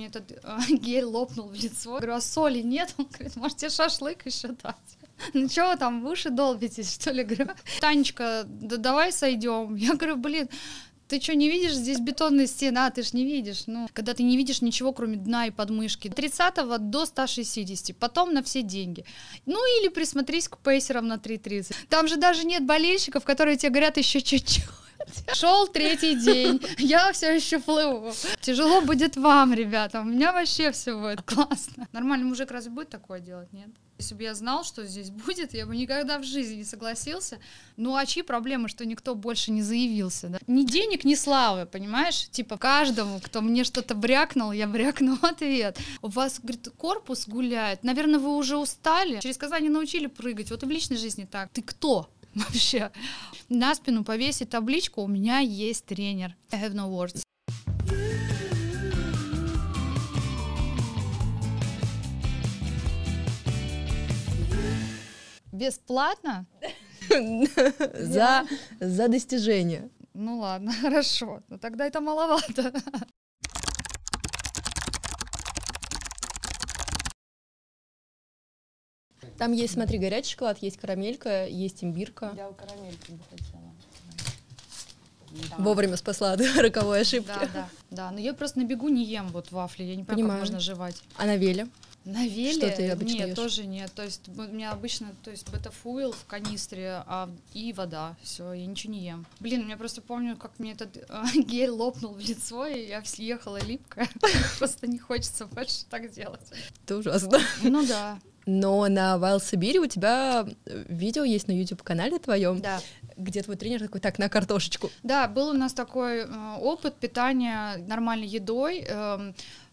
Мне этот э, гель лопнул в лицо. Говорю, а соли нет? Он говорит, можете шашлык еще дать. Ну что вы там, в уши долбитесь, что ли? Говорю, Танечка, да давай сойдем. Я говорю, блин, ты что, не видишь, здесь бетонная стена, ты ж не видишь. Ну, когда ты не видишь ничего, кроме дна и подмышки. 30 до 160, потом на все деньги. Ну, или присмотрись к пейсерам на 3.30. Там же даже нет болельщиков, которые тебе говорят еще чуть-чуть. Шел третий день, я все еще плыву. Тяжело будет вам, ребята. У меня вообще все будет классно. Нормальный мужик разве будет такое делать, нет? Если бы я знал, что здесь будет, я бы никогда в жизни не согласился. Ну а чьи проблемы, что никто больше не заявился? Да? Ни денег, ни славы, понимаешь? Типа каждому, кто мне что-то брякнул, я брякну ответ. У вас, говорит, корпус гуляет. Наверное, вы уже устали. Через Казань научили прыгать. Вот и в личной жизни так. Ты кто? Вообще. На спину повесить табличку «У меня есть тренер». I have no words. Бесплатно? За, за достижение. Ну ладно, хорошо. Но тогда это маловато. Там есть, смотри, горячий шоколад, есть карамелька, есть имбирка. Я у карамельки бы хотела. Да. Вовремя спасла от роковой ошибки. Да, да, да. Но я просто на бегу не ем вот вафли, я не понимаю, Понимаю. как можно жевать. А на веле? На веле? Что ты обычно Нет, ешь? тоже нет. То есть у меня обычно, то есть бета-фуил в канистре а, и вода. Все, я ничего не ем. Блин, я просто помню, как мне этот э, гель лопнул в лицо, и я съехала липкая. Просто не хочется больше так делать. Это ужасно. Ну да. Но на Wild Сибири у тебя э, видео есть на YouTube-канале твоем, да. где твой тренер такой, так, на картошечку. Да, был у нас такой э, опыт питания нормальной едой. Э,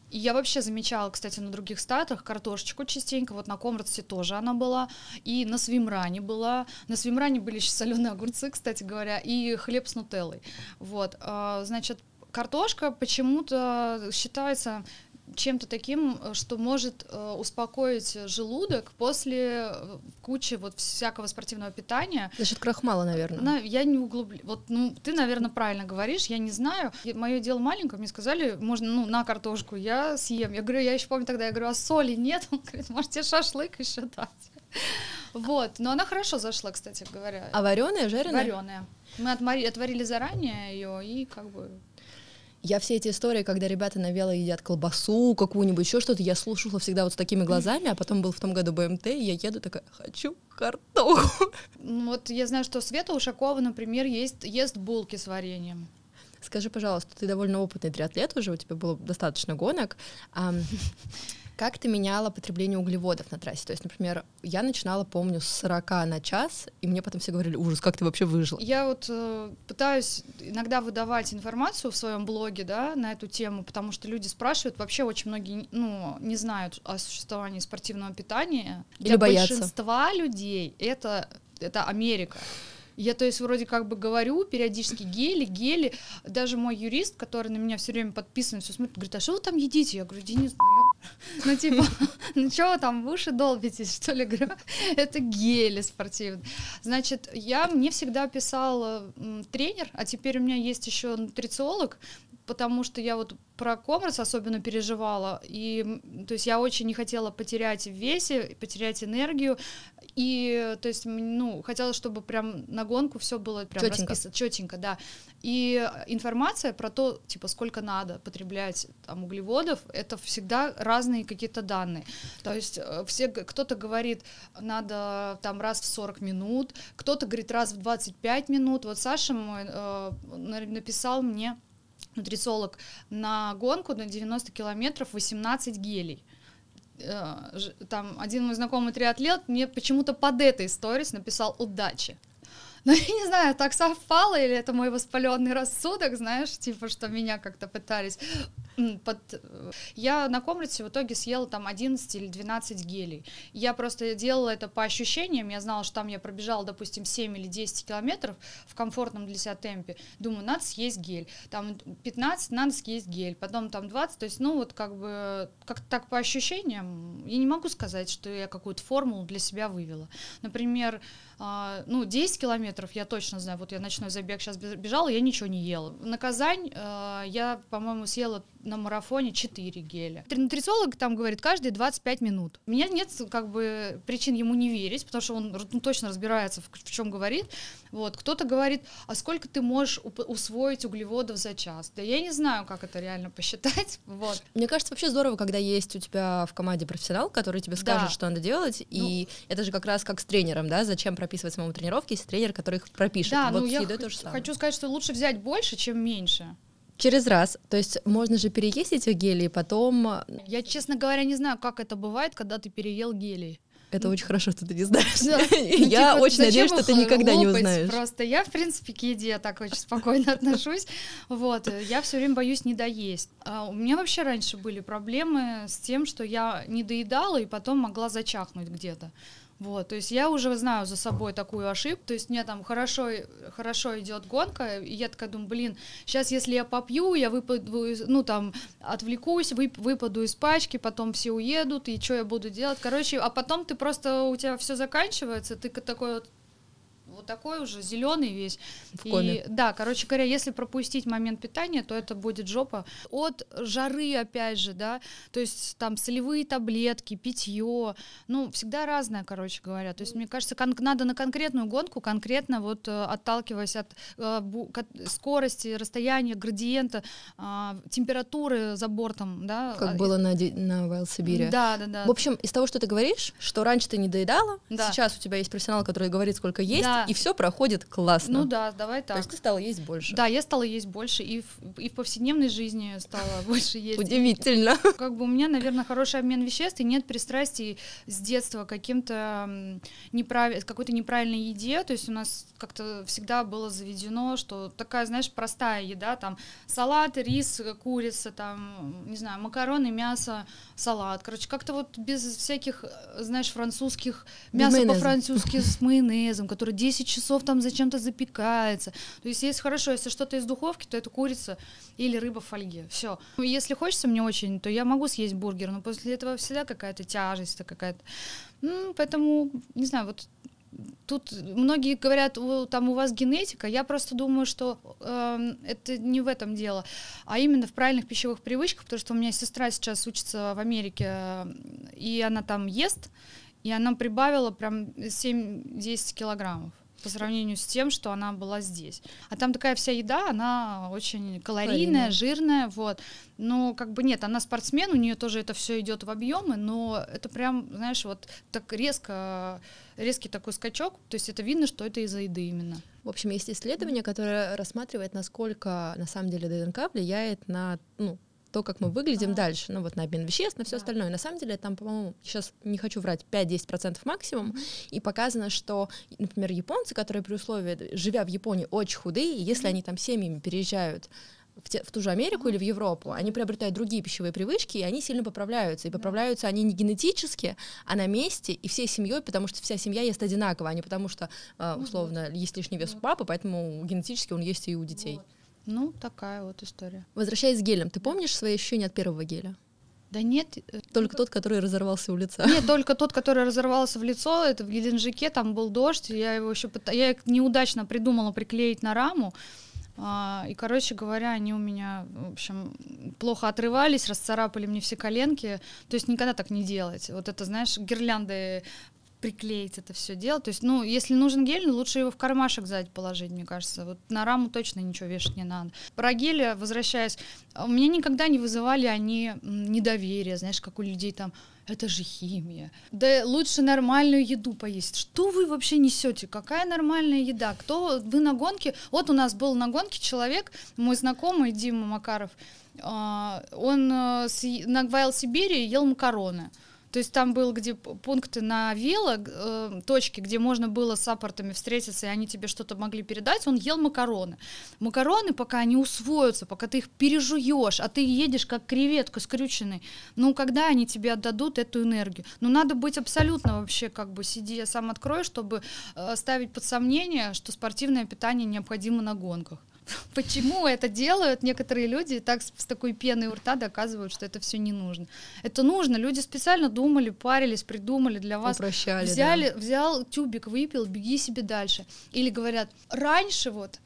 и я вообще замечала, кстати, на других статах картошечку частенько, вот на Комрадсе тоже она была, и на Свимране была, на Свимране были еще соленые огурцы, кстати говоря, и хлеб с нутеллой, вот, э, значит, картошка почему-то считается чем-то таким, э, что может э, успокоить желудок после э, кучи вот всякого спортивного питания. За счет крахмала, наверное. На, я не углублю. Вот, ну, ты, наверное, правильно говоришь, я не знаю. Мое дело маленькое, мне сказали, можно, ну, на картошку, я съем. Я говорю, я еще помню тогда, я говорю, а соли нет? Он говорит, можете шашлык еще дать. Вот, но она хорошо зашла, кстати говоря. А вареная, жареная? Вареная. Мы отварили заранее ее и как бы я все эти истории, когда ребята на вело едят колбасу какую-нибудь, еще что-то, я слушала всегда вот с такими глазами, а потом был в том году БМТ, и я еду такая, хочу картоху. Ну вот я знаю, что Света Ушакова, например, есть, ест булки с вареньем. Скажи, пожалуйста, ты довольно опытный триатлет уже, у тебя было достаточно гонок. Как ты меняла потребление углеводов на трассе? То есть, например, я начинала, помню, с 40 на час, и мне потом все говорили, ужас, как ты вообще выжила? Я вот э, пытаюсь иногда выдавать информацию в своем блоге, да, на эту тему, потому что люди спрашивают, вообще очень многие, ну, не знают о существовании спортивного питания. Или Для боятся. большинства людей это, это Америка. Я, то есть, вроде как бы говорю периодически гели, гели. Даже мой юрист, который на меня все время подписан, все смотрит, говорит, а что вы там едите? Я говорю, Денис, ну, ну типа, ну что там в уши долбитесь, что ли? Говорю, это гели спортивные. Значит, я, мне всегда писал тренер, а теперь у меня есть еще нутрициолог, потому что я вот про коммерс особенно переживала, и то есть я очень не хотела потерять в весе, потерять энергию, и то есть ну хотела, чтобы прям на гонку все было прям чётенько. расписано четенько, да. И информация про то, типа сколько надо потреблять там углеводов, это всегда разные какие-то данные. То есть э, все кто-то говорит надо там раз в 40 минут, кто-то говорит раз в 25 минут. Вот Саша мой э, написал мне нутрициолог, на гонку на 90 километров 18 гелей там один мой знакомый триатлет мне почему-то под этой сторис написал удачи. Но я не знаю, так совпало, или это мой воспаленный рассудок, знаешь, типа, что меня как-то пытались под... Э, я на комнате в итоге съела там 11 или 12 гелей. Я просто делала это по ощущениям, я знала, что там я пробежала, допустим, 7 или 10 километров в комфортном для себя темпе. Думаю, надо съесть гель. Там 15, надо съесть гель. Потом там 20, то есть, ну, вот как бы, как так по ощущениям, я не могу сказать, что я какую-то формулу для себя вывела. Например, а, ну, 10 километров, я точно знаю, вот я ночной забег сейчас бежала, я ничего не ела. На Казань а, я, по-моему, съела на марафоне 4 геля. Нутрициолог там говорит каждые 25 минут. У меня нет как бы причин ему не верить, потому что он ну, точно разбирается в, в чем говорит. Вот. Кто-то говорит, а сколько ты можешь усвоить углеводов за час? Да я не знаю, как это реально посчитать. Вот. Мне кажется, вообще здорово, когда есть у тебя в команде профессионал, который тебе скажет, да. что надо делать, ну, и это же как раз как с тренером, да, зачем прописывать самому тренировки, если тренер, который их пропишет. Да, вот ну я х- хочу сказать, что лучше взять больше, чем меньше. Через раз. То есть можно же переесть эти гели, и потом... Э, я, честно говоря, не знаю, как это бывает, когда ты переел гели. Это очень хорошо, что ты не знаешь. Да. я ну, типа, очень надеюсь, что ты никогда не узнаешь. Просто я, в принципе, к еде так очень спокойно отношусь. Вот, я все время боюсь не доесть. А у меня вообще раньше были проблемы с тем, что я не доедала и потом могла зачахнуть где-то. Вот, то есть я уже знаю за собой такую ошибку, то есть мне там хорошо, хорошо идет гонка, и я такая думаю, блин, сейчас если я попью, я выпаду, ну там, отвлекусь, вып, выпаду из пачки, потом все уедут, и что я буду делать, короче, а потом ты просто, у тебя все заканчивается, ты такой вот вот такой уже зеленый весь. В коме. И, да, короче говоря, если пропустить момент питания, то это будет жопа. От жары, опять же, да, то есть там солевые таблетки, питье, ну, всегда разное, короче говоря. То есть, мне кажется, надо на конкретную гонку, конкретно вот э, отталкиваясь от э, скорости, расстояния, градиента, э, температуры за бортом, да. Как а, было на, на Wild Сибири. Да, да, да. В общем, из того, что ты говоришь, что раньше ты не доедала, да. сейчас у тебя есть профессионал, который говорит, сколько есть, да и все проходит классно. Ну да, давай так. То есть ты стала есть больше. Да, я стала есть больше, и в, и в повседневной жизни стала больше есть. Удивительно. Как бы у меня, наверное, хороший обмен веществ, и нет пристрастий с детства каким-то неправ... какой-то неправильной еде, то есть у нас как-то всегда было заведено, что такая, знаешь, простая еда, там салат, рис, курица, там, не знаю, макароны, мясо, салат, короче, как-то вот без всяких, знаешь, французских, мясо по-французски с майонезом, который 10 часов там зачем-то запекается. То есть есть хорошо, если что-то из духовки, то это курица или рыба в фольге. Все. Если хочется мне очень, то я могу съесть бургер, но после этого всегда какая-то тяжесть, какая-то. Ну, поэтому, не знаю, вот тут многие говорят, там у вас генетика, я просто думаю, что э, это не в этом дело, а именно в правильных пищевых привычках, потому что у меня сестра сейчас учится в Америке, и она там ест, и она прибавила прям 7-10 килограммов по сравнению с тем, что она была здесь. А там такая вся еда, она очень калорийная, Калорийная. жирная, вот. Но как бы нет, она спортсмен, у нее тоже это все идет в объемы, но это прям, знаешь, вот так резко, резкий такой скачок, то есть это видно, что это из-за еды именно. В общем, есть исследование, которое рассматривает, насколько на самом деле ДНК влияет на ну, то, как мы выглядим а. дальше, ну вот на обмен веществ, на все остальное. На самом деле там, по-моему, сейчас не хочу врать, 5-10% максимум, и показано, что, например, японцы, которые при условии, живя в Японии, очень худые, если они там семьями переезжают в, те, в ту же Америку или в Европу, они приобретают другие пищевые привычки, и они сильно поправляются. И поправляются они не генетически, а на месте и всей семьей, потому что вся семья ест одинаково, а не потому что, а, условно, есть лишний вес у папы, поэтому генетически он есть и у детей. Вот. Ну, такая вот история. Возвращаясь к гелям, ты помнишь свои ощущения от первого геля? Да нет. Э, только тот, который разорвался у лица. Нет, только тот, который разорвался в лицо. Это в Геленджике, там был дождь. Я его еще я неудачно придумала приклеить на раму. А, и, короче говоря, они у меня, в общем, плохо отрывались, расцарапали мне все коленки. То есть никогда так не делать. Вот это, знаешь, гирлянды приклеить это все дело. То есть, ну, если нужен гель, ну, лучше его в кармашек сзади положить, мне кажется. Вот на раму точно ничего вешать не надо. Про гели, возвращаясь, у меня никогда не вызывали они недоверие, знаешь, как у людей там, это же химия. Да лучше нормальную еду поесть. Что вы вообще несете? Какая нормальная еда? Кто вы на гонке? Вот у нас был на гонке человек, мой знакомый Дима Макаров. А, он э, на Вайл Сибири ел макароны. То есть там был где пункты на вело, э, точки, где можно было с саппортами встретиться, и они тебе что-то могли передать, он ел макароны. Макароны, пока они усвоятся, пока ты их пережуешь, а ты едешь как креветка скрюченный, ну, когда они тебе отдадут эту энергию? Ну, надо быть абсолютно вообще, как бы, сиди, сам открой, чтобы э, ставить под сомнение, что спортивное питание необходимо на гонках. почему это делают некоторые люди и так с, с такой пеной у рта доказывают, что это все не нужно. Это нужно. Люди специально думали, парились, придумали для вас. Упрощали, Взяли, да. взял тюбик, выпил, беги себе дальше. Или говорят, раньше вот,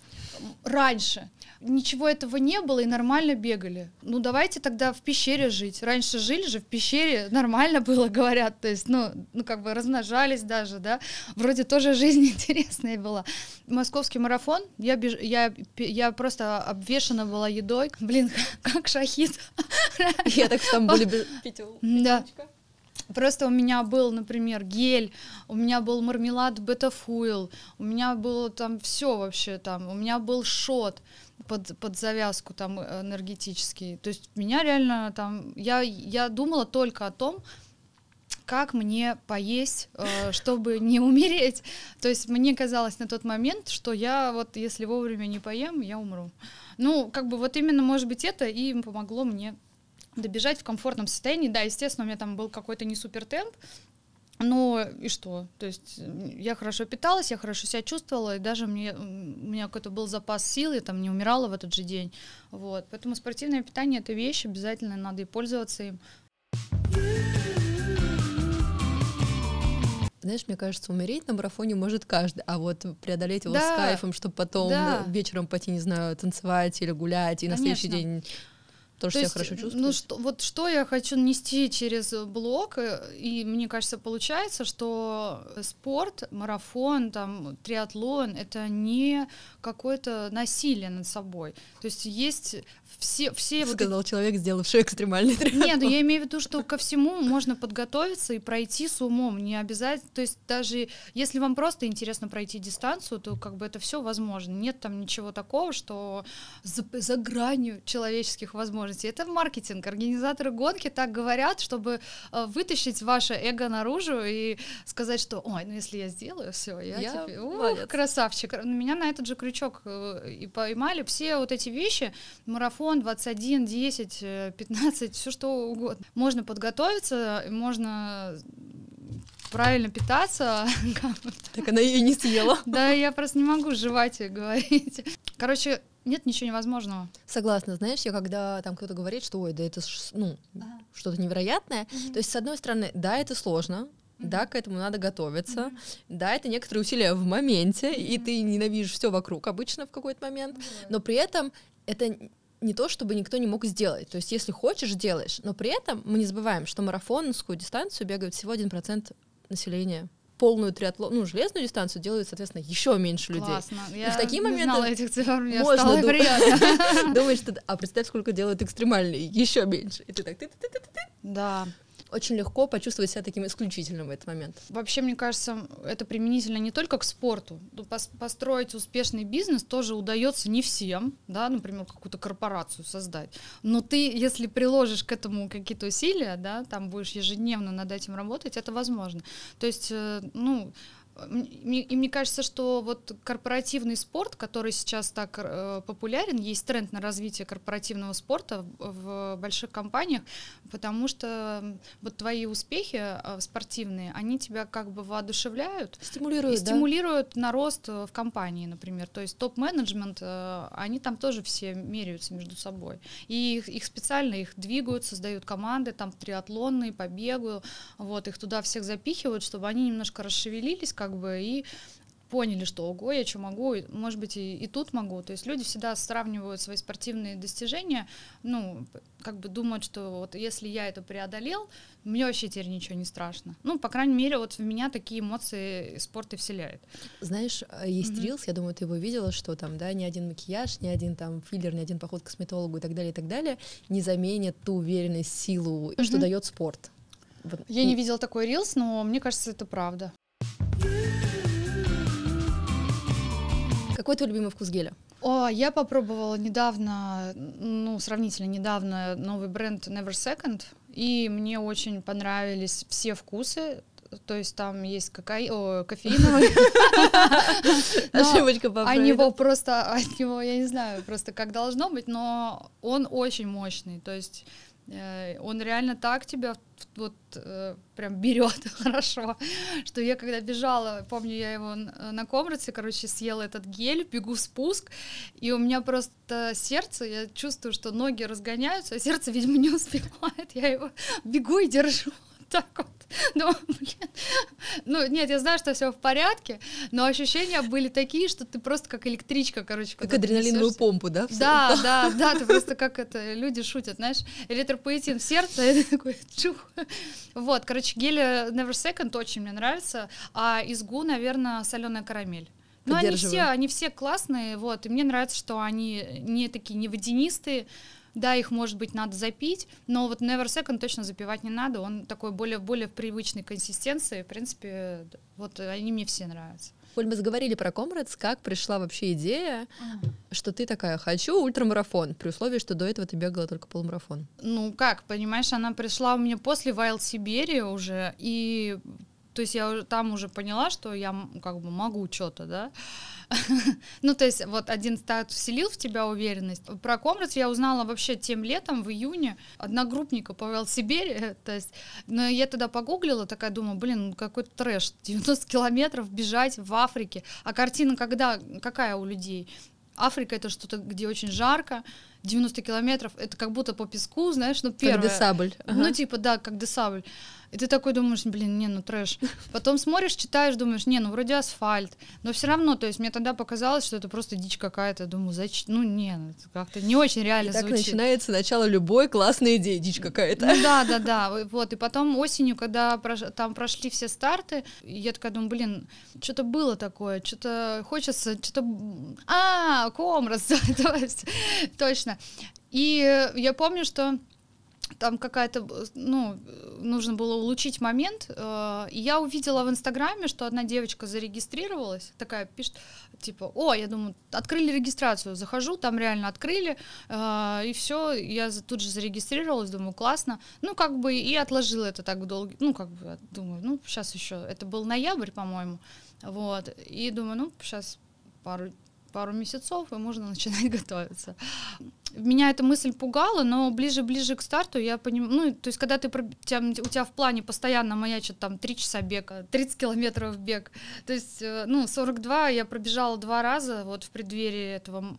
раньше ничего этого не было и нормально бегали. Ну давайте тогда в пещере жить. Раньше жили же в пещере, нормально было, говорят. То есть, ну, ну как бы размножались даже, да. Вроде тоже жизнь интересная была. Московский марафон, я, беж... я, я просто обвешана была едой. Блин, как шахид. Я так в Стамбуле Да. Просто у меня был, например, гель, у меня был мармелад бетафуил, у меня было там все вообще там, у меня был шот под, под завязку там энергетический. То есть меня реально там, я, я думала только о том, как мне поесть, э, чтобы не умереть. То есть мне казалось на тот момент, что я вот если вовремя не поем, я умру. Ну, как бы вот именно, может быть, это и помогло мне добежать в комфортном состоянии. Да, естественно, у меня там был какой-то не супер темп, но и что? То есть я хорошо питалась, я хорошо себя чувствовала, и даже мне, у меня какой-то был запас сил, я там не умирала в этот же день. Вот. Поэтому спортивное питание — это вещь, обязательно надо и пользоваться им. Знаешь, мне кажется, умереть на марафоне может каждый, а вот преодолеть его да. с кайфом, чтобы потом да. вечером пойти, не знаю, танцевать или гулять, и Конечно. на следующий день тоже То себя есть, хорошо чувствуешь? Ну, что, вот что я хочу нести через блог, э, и мне кажется, получается, что спорт, марафон, там, триатлон — это не какое-то насилие над собой. То есть есть все... все Сказал вот... человек, сделавший экстремальный триатлон. Нет, ну, я имею в виду, что ко всему можно подготовиться и пройти с умом, не обязательно... То есть даже если вам просто интересно пройти дистанцию, то как бы это все возможно. Нет там ничего такого, что за, за гранью человеческих возможностей. Это маркетинг. Организаторы гонки так говорят, чтобы э, вытащить ваше эго наружу и сказать, что, ой, ну если я сделаю, все, я, я теперь, ух, красавчик. Меня на этот же крючок э, и поймали. Все вот эти вещи, марафон 21, 10, 15, все что угодно. Можно подготовиться, можно правильно питаться. Так она ее не съела. Да, я просто не могу жевать и говорить. Короче, нет ничего невозможного. Согласна, знаешь, я когда там кто-то говорит, что ой, да это ну, ага. что-то невероятное, mm-hmm. то есть, с одной стороны, да, это сложно, да, к этому надо готовиться, mm-hmm. да, это некоторые усилия в моменте, mm-hmm. и ты ненавидишь все вокруг обычно в какой-то момент, mm-hmm. но при этом это не то, чтобы никто не мог сделать. То есть, если хочешь, делаешь. Но при этом мы не забываем, что марафонскую дистанцию бегают всего 1% населения полную триатлон, ну, железную дистанцию делают, соответственно, еще меньше людей. Классно. Я и в такие моменты знала этих цифр, мне можно стало дум- думать, что а представь, сколько делают экстремальные, еще меньше. И ты так ты ты ты ты ты Да очень легко почувствовать себя таким исключительным в этот момент. Вообще, мне кажется, это применительно не только к спорту. Ну, построить успешный бизнес тоже удается не всем, да, например, какую-то корпорацию создать. Но ты, если приложишь к этому какие-то усилия, да, там будешь ежедневно над этим работать, это возможно. То есть, э, ну, и мне кажется, что вот корпоративный спорт, который сейчас так э, популярен, есть тренд на развитие корпоративного спорта в, больших компаниях, потому что вот твои успехи э, спортивные, они тебя как бы воодушевляют, стимулируют, и стимулируют да? на рост в компании, например. То есть топ-менеджмент, э, они там тоже все меряются между собой, и их, их специально их двигают, создают команды, там триатлонные, по бегу, вот их туда всех запихивают, чтобы они немножко расшевелились как бы, и поняли, что ого, я что могу, может быть, и, и тут могу. То есть люди всегда сравнивают свои спортивные достижения, ну, как бы думают, что вот если я это преодолел, мне вообще теперь ничего не страшно. Ну, по крайней мере, вот в меня такие эмоции спорт и вселяет. Знаешь, а, есть mm-hmm. рилс, я думаю, ты его видела, что там, да, ни один макияж, ни один там филлер, ни один поход к косметологу и так далее, и так далее не заменит ту уверенность, силу, mm-hmm. что дает спорт. Я не видела такой рилс, но мне кажется, это правда. Какой твой любимый вкус геля? О, я попробовала недавно, ну, сравнительно недавно, новый бренд Never Second, и мне очень понравились все вкусы, то есть там есть какай... О, кофеиновый. Ошибочка по А него просто, от него, я не знаю, просто как должно быть, но он очень мощный, то есть он реально так тебя вот э, прям берет хорошо, что я когда бежала, помню, я его на комрате, короче, съела этот гель, бегу спуск, и у меня просто сердце, я чувствую, что ноги разгоняются, а сердце, видимо, не успевает, я его бегу и держу так вот. Ну, блин. ну, нет, я знаю, что все в порядке, но ощущения были такие, что ты просто как электричка, короче. Как адреналиновую несешься. помпу, да? Да, да, да, ты просто как это, люди шутят, знаешь, эритропоэтин в сердце, и такой чух. Вот, короче, гель Never Second очень мне нравится, а изгу, наверное, соленая карамель. Ну, они все, они все классные, вот, и мне нравится, что они не такие, не водянистые, да, их, может быть, надо запить, но вот Never Second точно запивать не надо, он такой более, более привычной консистенции, в принципе, вот они мне все нравятся. Оль, мы заговорили про Комрадс, как пришла вообще идея, mm. что ты такая, хочу ультрамарафон, при условии, что до этого ты бегала только полумарафон. Ну как, понимаешь, она пришла у меня после Wild Сибири уже, и то есть я там уже поняла, что я как бы могу что-то, да, ну, то есть вот один статус вселил в тебя уверенность. Про Комрадс я узнала вообще тем летом, в июне, одногруппника по Сибири, то есть, но я тогда погуглила, такая думаю, блин, какой-то трэш, 90 километров бежать в Африке, а картина когда, какая у людей? Африка это что-то, где очень жарко, 90 километров, это как будто по песку, знаешь, ну первое. Как десабль. Ну типа, да, как десабль. И ты такой думаешь, блин, не, ну трэш. Потом смотришь, читаешь, думаешь, не, ну вроде асфальт. Но все равно, то есть мне тогда показалось, что это просто дичь какая-то. Думаю, зачем? Ну не, ну, как-то не очень реально и так звучит. начинается начало любой классной идеи, дичь какая-то. Ну да, да, да. Вот, и потом осенью, когда там прошли все старты, я такая думаю, блин, что-то было такое, что-то хочется, что-то... А, комрас, точно. И я помню, что там какая-то, ну, нужно было улучшить момент, э, и я увидела в Инстаграме, что одна девочка зарегистрировалась, такая пишет, типа, о, я думаю, открыли регистрацию, захожу, там реально открыли, э, и все, я тут же зарегистрировалась, думаю, классно, ну, как бы, и отложила это так долго, ну, как бы, думаю, ну, сейчас еще, это был ноябрь, по-моему, вот, и думаю, ну, сейчас пару пару месяцев, и можно начинать готовиться. Меня эта мысль пугала, но ближе-ближе к старту я понимаю, ну, то есть когда ты, у тебя, у тебя в плане постоянно маячит там 3 часа бега, 30 километров бег, то есть, э, ну, 42 я пробежала два раза вот в преддверии этого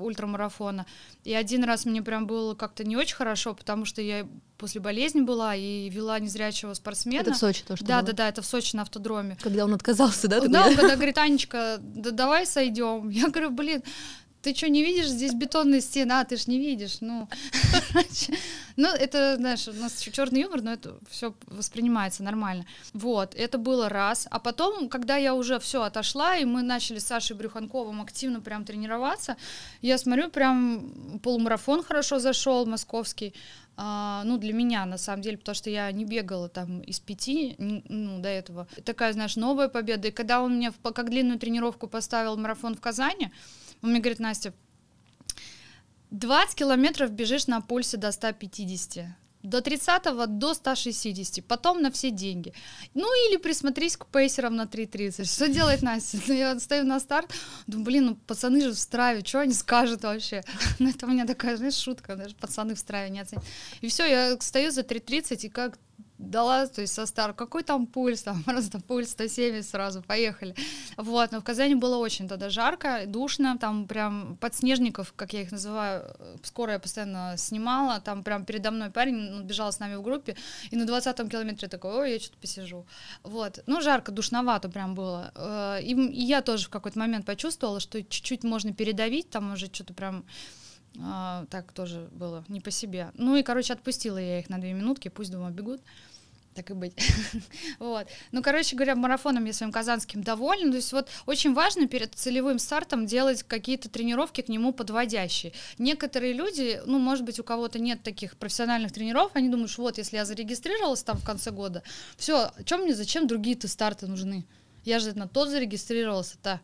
ультрамарафона, и один раз мне прям было как-то не очень хорошо, потому что я после болезни была и вела незрячего спортсмена. Это в Сочи то, что Да, было? да, да, это в Сочи на автодроме. Когда он отказался, да? Да, он когда говорит, Анечка, да давай сойдем. Я говорю, блин, ты что, не видишь, здесь бетонная стена, ты ж не видишь, ну, ну, это, знаешь, у нас черный юмор, но это все воспринимается нормально. Вот, это было раз. А потом, когда я уже все отошла, и мы начали с Сашей Брюханковым активно прям тренироваться, я смотрю, прям полумарафон хорошо зашел, московский, а, ну, для меня, на самом деле, потому что я не бегала там из пяти, ну, до этого. Такая, знаешь, новая победа. И когда он мне как длинную тренировку поставил марафон в Казани, он мне говорит, Настя, 20 километров бежишь на пульсе до 150 до 30 до 160, потом на все деньги. Ну или присмотрись к пейсерам на 3.30. Что делает Настя? Ну, я стою на старт, думаю, блин, ну пацаны же в страве, что они скажут вообще? Ну это у меня такая, знаешь, шутка, даже пацаны в страве не оценят. И все, я стою за 3.30 и как дала, то есть со стар, какой там пульс, там просто пульс 170 сразу, поехали. Вот, но в Казани было очень тогда жарко, душно, там прям подснежников, как я их называю, скоро я постоянно снимала, там прям передо мной парень ну, бежал с нами в группе, и на 20-м километре такой, ой, я что-то посижу. Вот, ну жарко, душновато прям было. Э, и, я тоже в какой-то момент почувствовала, что чуть-чуть можно передавить, там уже что-то прям а, так тоже было не по себе. Ну и, короче, отпустила я их на две минутки, пусть, думаю, бегут так и быть. вот. Ну, короче говоря, марафоном я своим казанским довольна. То есть вот очень важно перед целевым стартом делать какие-то тренировки к нему подводящие. Некоторые люди, ну, может быть, у кого-то нет таких профессиональных тренеров, они думают, что вот, если я зарегистрировалась там в конце года, все, чем мне, зачем другие-то старты нужны? Я же на тот зарегистрировался-то.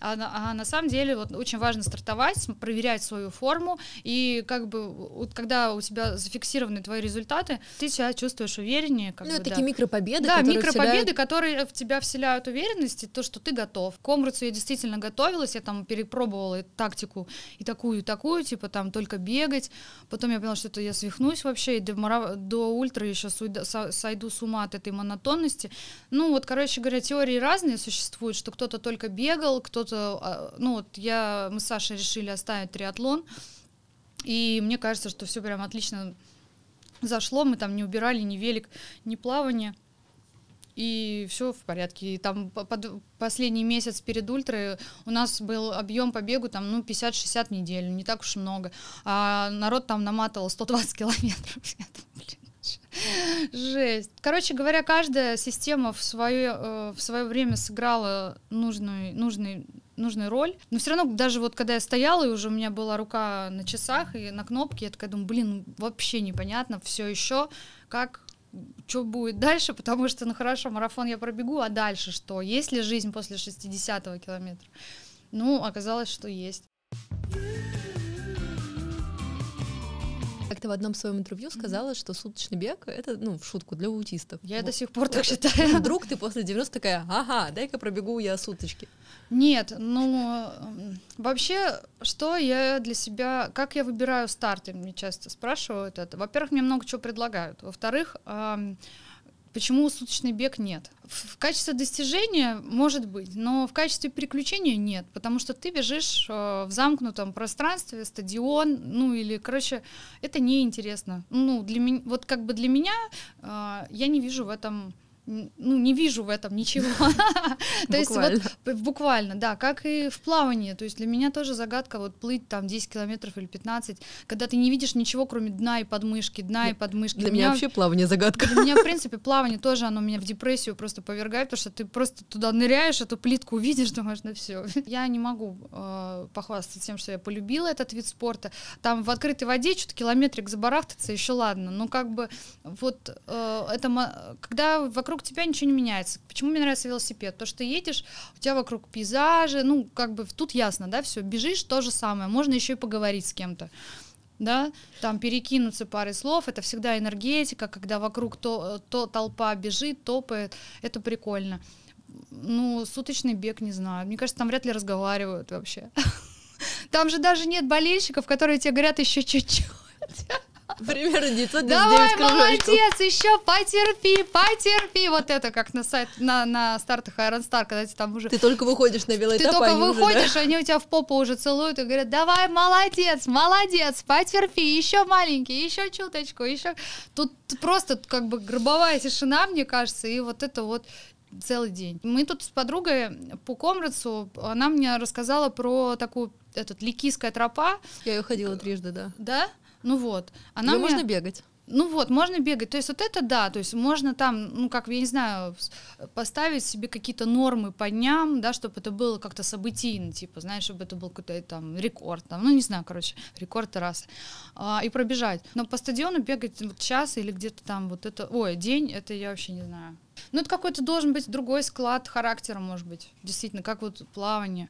А, а на самом деле вот очень важно стартовать, проверять свою форму, и как бы вот когда у тебя зафиксированы твои результаты, ты себя чувствуешь увереннее. Как ну, бы, это да. такие микропобеды, Да, микропобеды, вселяют... которые в тебя вселяют уверенность, и то, что ты готов. К Комрацу я действительно готовилась, я там перепробовала тактику и такую, и такую, типа там только бегать. Потом я поняла, что это я свихнусь вообще, и до, мара... до ультра еще сойду с ума от этой монотонности. Ну вот, короче говоря, теории разные существуют, что кто-то только бегал, кто-то, а, ну вот я, мы с Сашей решили оставить триатлон, и мне кажется, что все прям отлично зашло, мы там не убирали ни велик, ни плавание и все в порядке. И там под последний месяц перед ультрой у нас был объем по бегу там, ну, 50-60 недель, не так уж много. А народ там наматывал 120 километров. Жесть. Короче говоря, каждая система в свое, э, в свое время сыграла нужную, нужный, нужную роль. Но все равно, даже вот когда я стояла, и уже у меня была рука на часах и на кнопке, я такая думаю, блин, вообще непонятно все еще, как что будет дальше, потому что, ну хорошо, марафон я пробегу, а дальше что? Есть ли жизнь после 60-го километра? Ну, оказалось, что есть. Как ты в одном своем интервью сказала, что суточный бег — это, ну, в шутку, для аутистов. Я вот. до сих пор так считаю. Вдруг ты после 90 такая, ага, дай-ка пробегу я суточки. Нет, ну, вообще, что я для себя, как я выбираю старты, мне часто спрашивают это. Во-первых, мне много чего предлагают. Во-вторых, Почему суточный бег нет? В качестве достижения может быть, но в качестве приключения нет, потому что ты бежишь э, в замкнутом пространстве, стадион, ну или, короче, это неинтересно. Ну, для меня, вот как бы для меня э, я не вижу в этом ну, не вижу в этом ничего. То есть вот буквально, да, как и в плавании. То есть для меня тоже загадка вот плыть там 10 километров или 15, когда ты не видишь ничего, кроме дна и подмышки, дна и подмышки. Для меня вообще плавание загадка. Для меня, в принципе, плавание тоже, оно меня в депрессию просто повергает, потому что ты просто туда ныряешь, эту плитку увидишь, думаешь, ну все. Я не могу э, похвастаться тем, что я полюбила этот вид спорта. Там в открытой воде что-то километрик забарахтаться, еще ладно. Но как бы вот э, это, когда вокруг вокруг тебя ничего не меняется. Почему мне нравится велосипед? То, что едешь, у тебя вокруг пейзажи, ну, как бы тут ясно, да, все, бежишь, то же самое, можно еще и поговорить с кем-то да, там перекинуться парой слов, это всегда энергетика, когда вокруг то, то толпа бежит, топает, это прикольно. Ну, суточный бег, не знаю, мне кажется, там вряд ли разговаривают вообще. Там же даже нет болельщиков, которые тебе говорят еще чуть-чуть. Примерно 999 Давай, кружочков. молодец, еще потерпи, потерпи. Вот это как на сайт, на, на стартах Iron Star, когда ты там уже... Ты только выходишь на велоэтап, Ты только выходишь, уже, да? они у тебя в попу уже целуют и говорят, давай, молодец, молодец, потерпи, еще маленький, еще чуточку, еще... Тут просто как бы гробовая тишина, мне кажется, и вот это вот целый день. Мы тут с подругой по Комрадцу, она мне рассказала про такую этот ликийская тропа. Я ее ходила трижды, да. Да? Ну вот. Она мне... можно бегать. Ну вот, можно бегать. То есть вот это да, то есть можно там, ну как, я не знаю, поставить себе какие-то нормы по дням, да, чтобы это было как-то событийно, типа, знаешь, чтобы это был какой-то там рекорд, там, ну не знаю, короче, рекорд раз а, и пробежать. Но по стадиону бегать вот час или где-то там вот это, ой, день, это я вообще не знаю. Ну это какой-то должен быть другой склад характера, может быть, действительно, как вот плавание.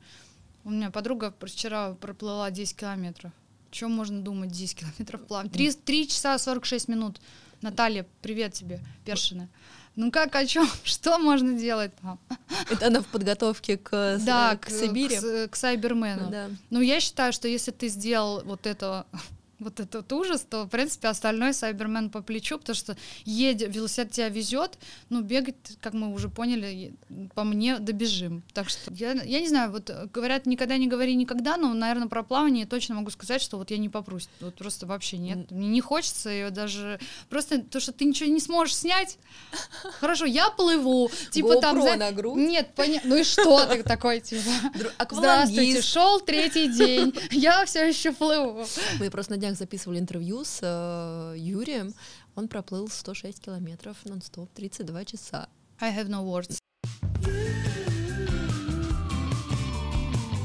У меня подруга вчера проплыла 10 километров. Чем можно думать 10 километров плавать? 3, 3 часа 46 минут. Наталья, привет тебе, першина. Ну как, о чем? Что можно делать там? Это она в подготовке к, да, к, к Сибири? К, к Сайбермену. Да. Ну я считаю, что если ты сделал вот это вот этот ужас, то, в принципе, остальной Сайбермен по плечу, потому что едет, велосипед тебя везет, ну, бегать, как мы уже поняли, по мне добежим. Так что я, я не знаю, вот говорят, никогда не говори никогда, но, наверное, про плавание точно могу сказать, что вот я не попрусь. Вот просто вообще нет. Мне не хочется ее даже... Просто то, что ты ничего не сможешь снять. Хорошо, я плыву. Типа GoPro там... За... на грудь. Нет, понятно. Ну и что ты такой, типа? Здравствуйте, шел третий день. Я все еще плыву. Мы просто днях записывали интервью с э, Юрием. Он проплыл 106 километров нон-стоп, 32 часа. I have no words.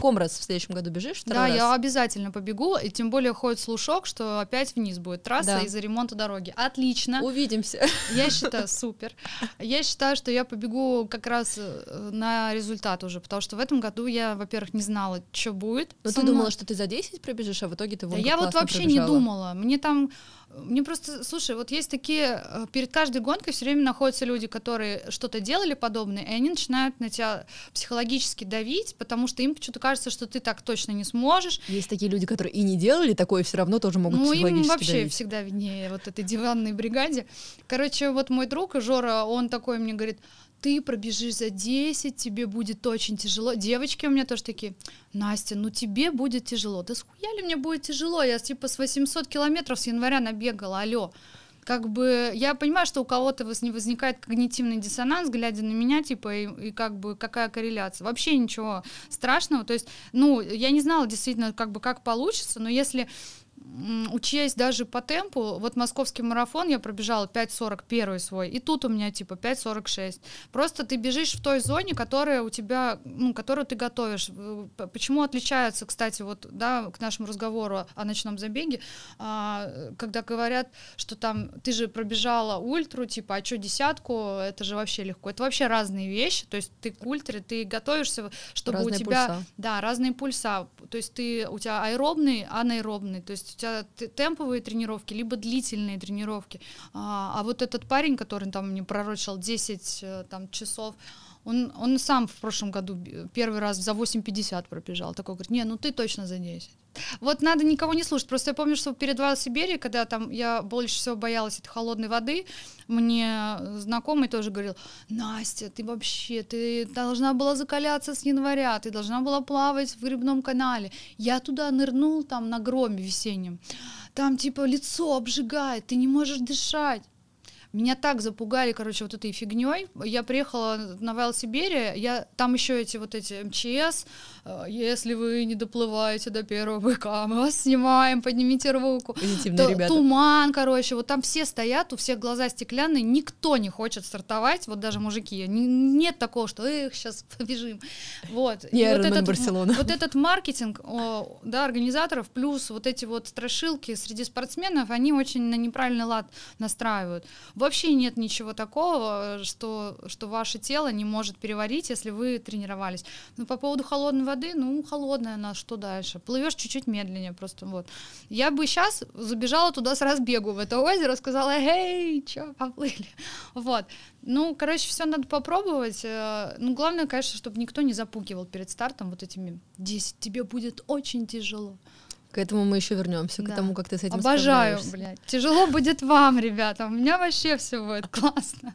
Комрас в следующем году бежишь? Да, раз? я обязательно побегу, и тем более ходит слушок, что опять вниз будет трасса да. из-за ремонта дороги. Отлично. Увидимся. Я считаю, супер. Я считаю, что я побегу как раз э, на результат уже, потому что в этом году я, во-первых, не знала, что будет. Но ты думала, что ты за 10 пробежишь, а в итоге ты вон да Я вот вообще пробежала. не думала. Мне там мне просто, слушай, вот есть такие, э, перед каждой гонкой все время находятся люди, которые что-то делали подобное, и они начинают на тебя психологически давить, потому что им почему-то кажется, что ты так точно не сможешь. Есть такие люди, которые и не делали такое, все равно тоже могут ну, психологически им вообще давить. всегда виднее вот этой диванной бригаде. Короче, вот мой друг Жора, он такой мне говорит, ты пробежишь за 10, тебе будет очень тяжело. Девочки у меня тоже такие, Настя, ну тебе будет тяжело. Да схуя ли мне будет тяжело? Я типа с 800 километров с января набегала, алло. Как бы я понимаю, что у кого-то не возникает когнитивный диссонанс, глядя на меня, типа, и, и как бы какая корреляция. Вообще ничего страшного. То есть, ну, я не знала действительно, как бы как получится, но если учесть даже по темпу, вот московский марафон я пробежала 5.40 первый свой, и тут у меня типа 5.46. Просто ты бежишь в той зоне, которая у тебя, ну, которую ты готовишь. Почему отличается, кстати, вот, да, к нашему разговору о ночном забеге, а, когда говорят, что там ты же пробежала ультру, типа, а что десятку, это же вообще легко. Это вообще разные вещи, то есть ты к ультре, ты готовишься, чтобы разные у тебя... Пульса. Да, разные пульса. То есть ты, у тебя аэробный, анаэробный, то есть тебя темповые тренировки, либо длительные тренировки. А, а вот этот парень, который там мне пророчил 10 э, там, часов, он, он сам в прошлом году первый раз за 8.50 пробежал. Такой говорит, не, ну ты точно за 10. Вот надо никого не слушать. Просто я помню, что перед Сибири, когда там я больше всего боялась этой холодной воды, мне знакомый тоже говорил, Настя, ты вообще, ты должна была закаляться с января, ты должна была плавать в грибном канале. Я туда нырнул там на громе весеннем. Там типа лицо обжигает, ты не можешь дышать. Меня так запугали, короче, вот этой фигней. Я приехала на Велосибире, я там еще эти вот эти МЧС, если вы не доплываете до первого быка, мы вас снимаем, поднимите руку. Позитивные ребята. Туман, короче, вот там все стоят, у всех глаза стеклянные, никто не хочет стартовать, вот даже мужики. Нет такого, что их сейчас побежим. Вот. Не вот этот, Барселона. вот этот маркетинг, да, организаторов, плюс вот эти вот страшилки среди спортсменов, они очень на неправильный лад настраивают. Вообще нет ничего такого, что, что ваше тело не может переварить, если вы тренировались. Ну, по поводу холодной воды, ну, холодная она, что дальше? Плывешь чуть-чуть медленнее просто, вот. Я бы сейчас забежала туда с разбегу в это озеро, сказала, эй, чё, поплыли? Вот. Ну, короче, все надо попробовать. Э, ну, главное, конечно, чтобы никто не запугивал перед стартом вот этими 10. Тебе будет очень тяжело. К этому мы еще вернемся, да. к тому, как ты с этим Обожаю, блядь. Тяжело будет вам, ребята. У меня вообще все будет классно.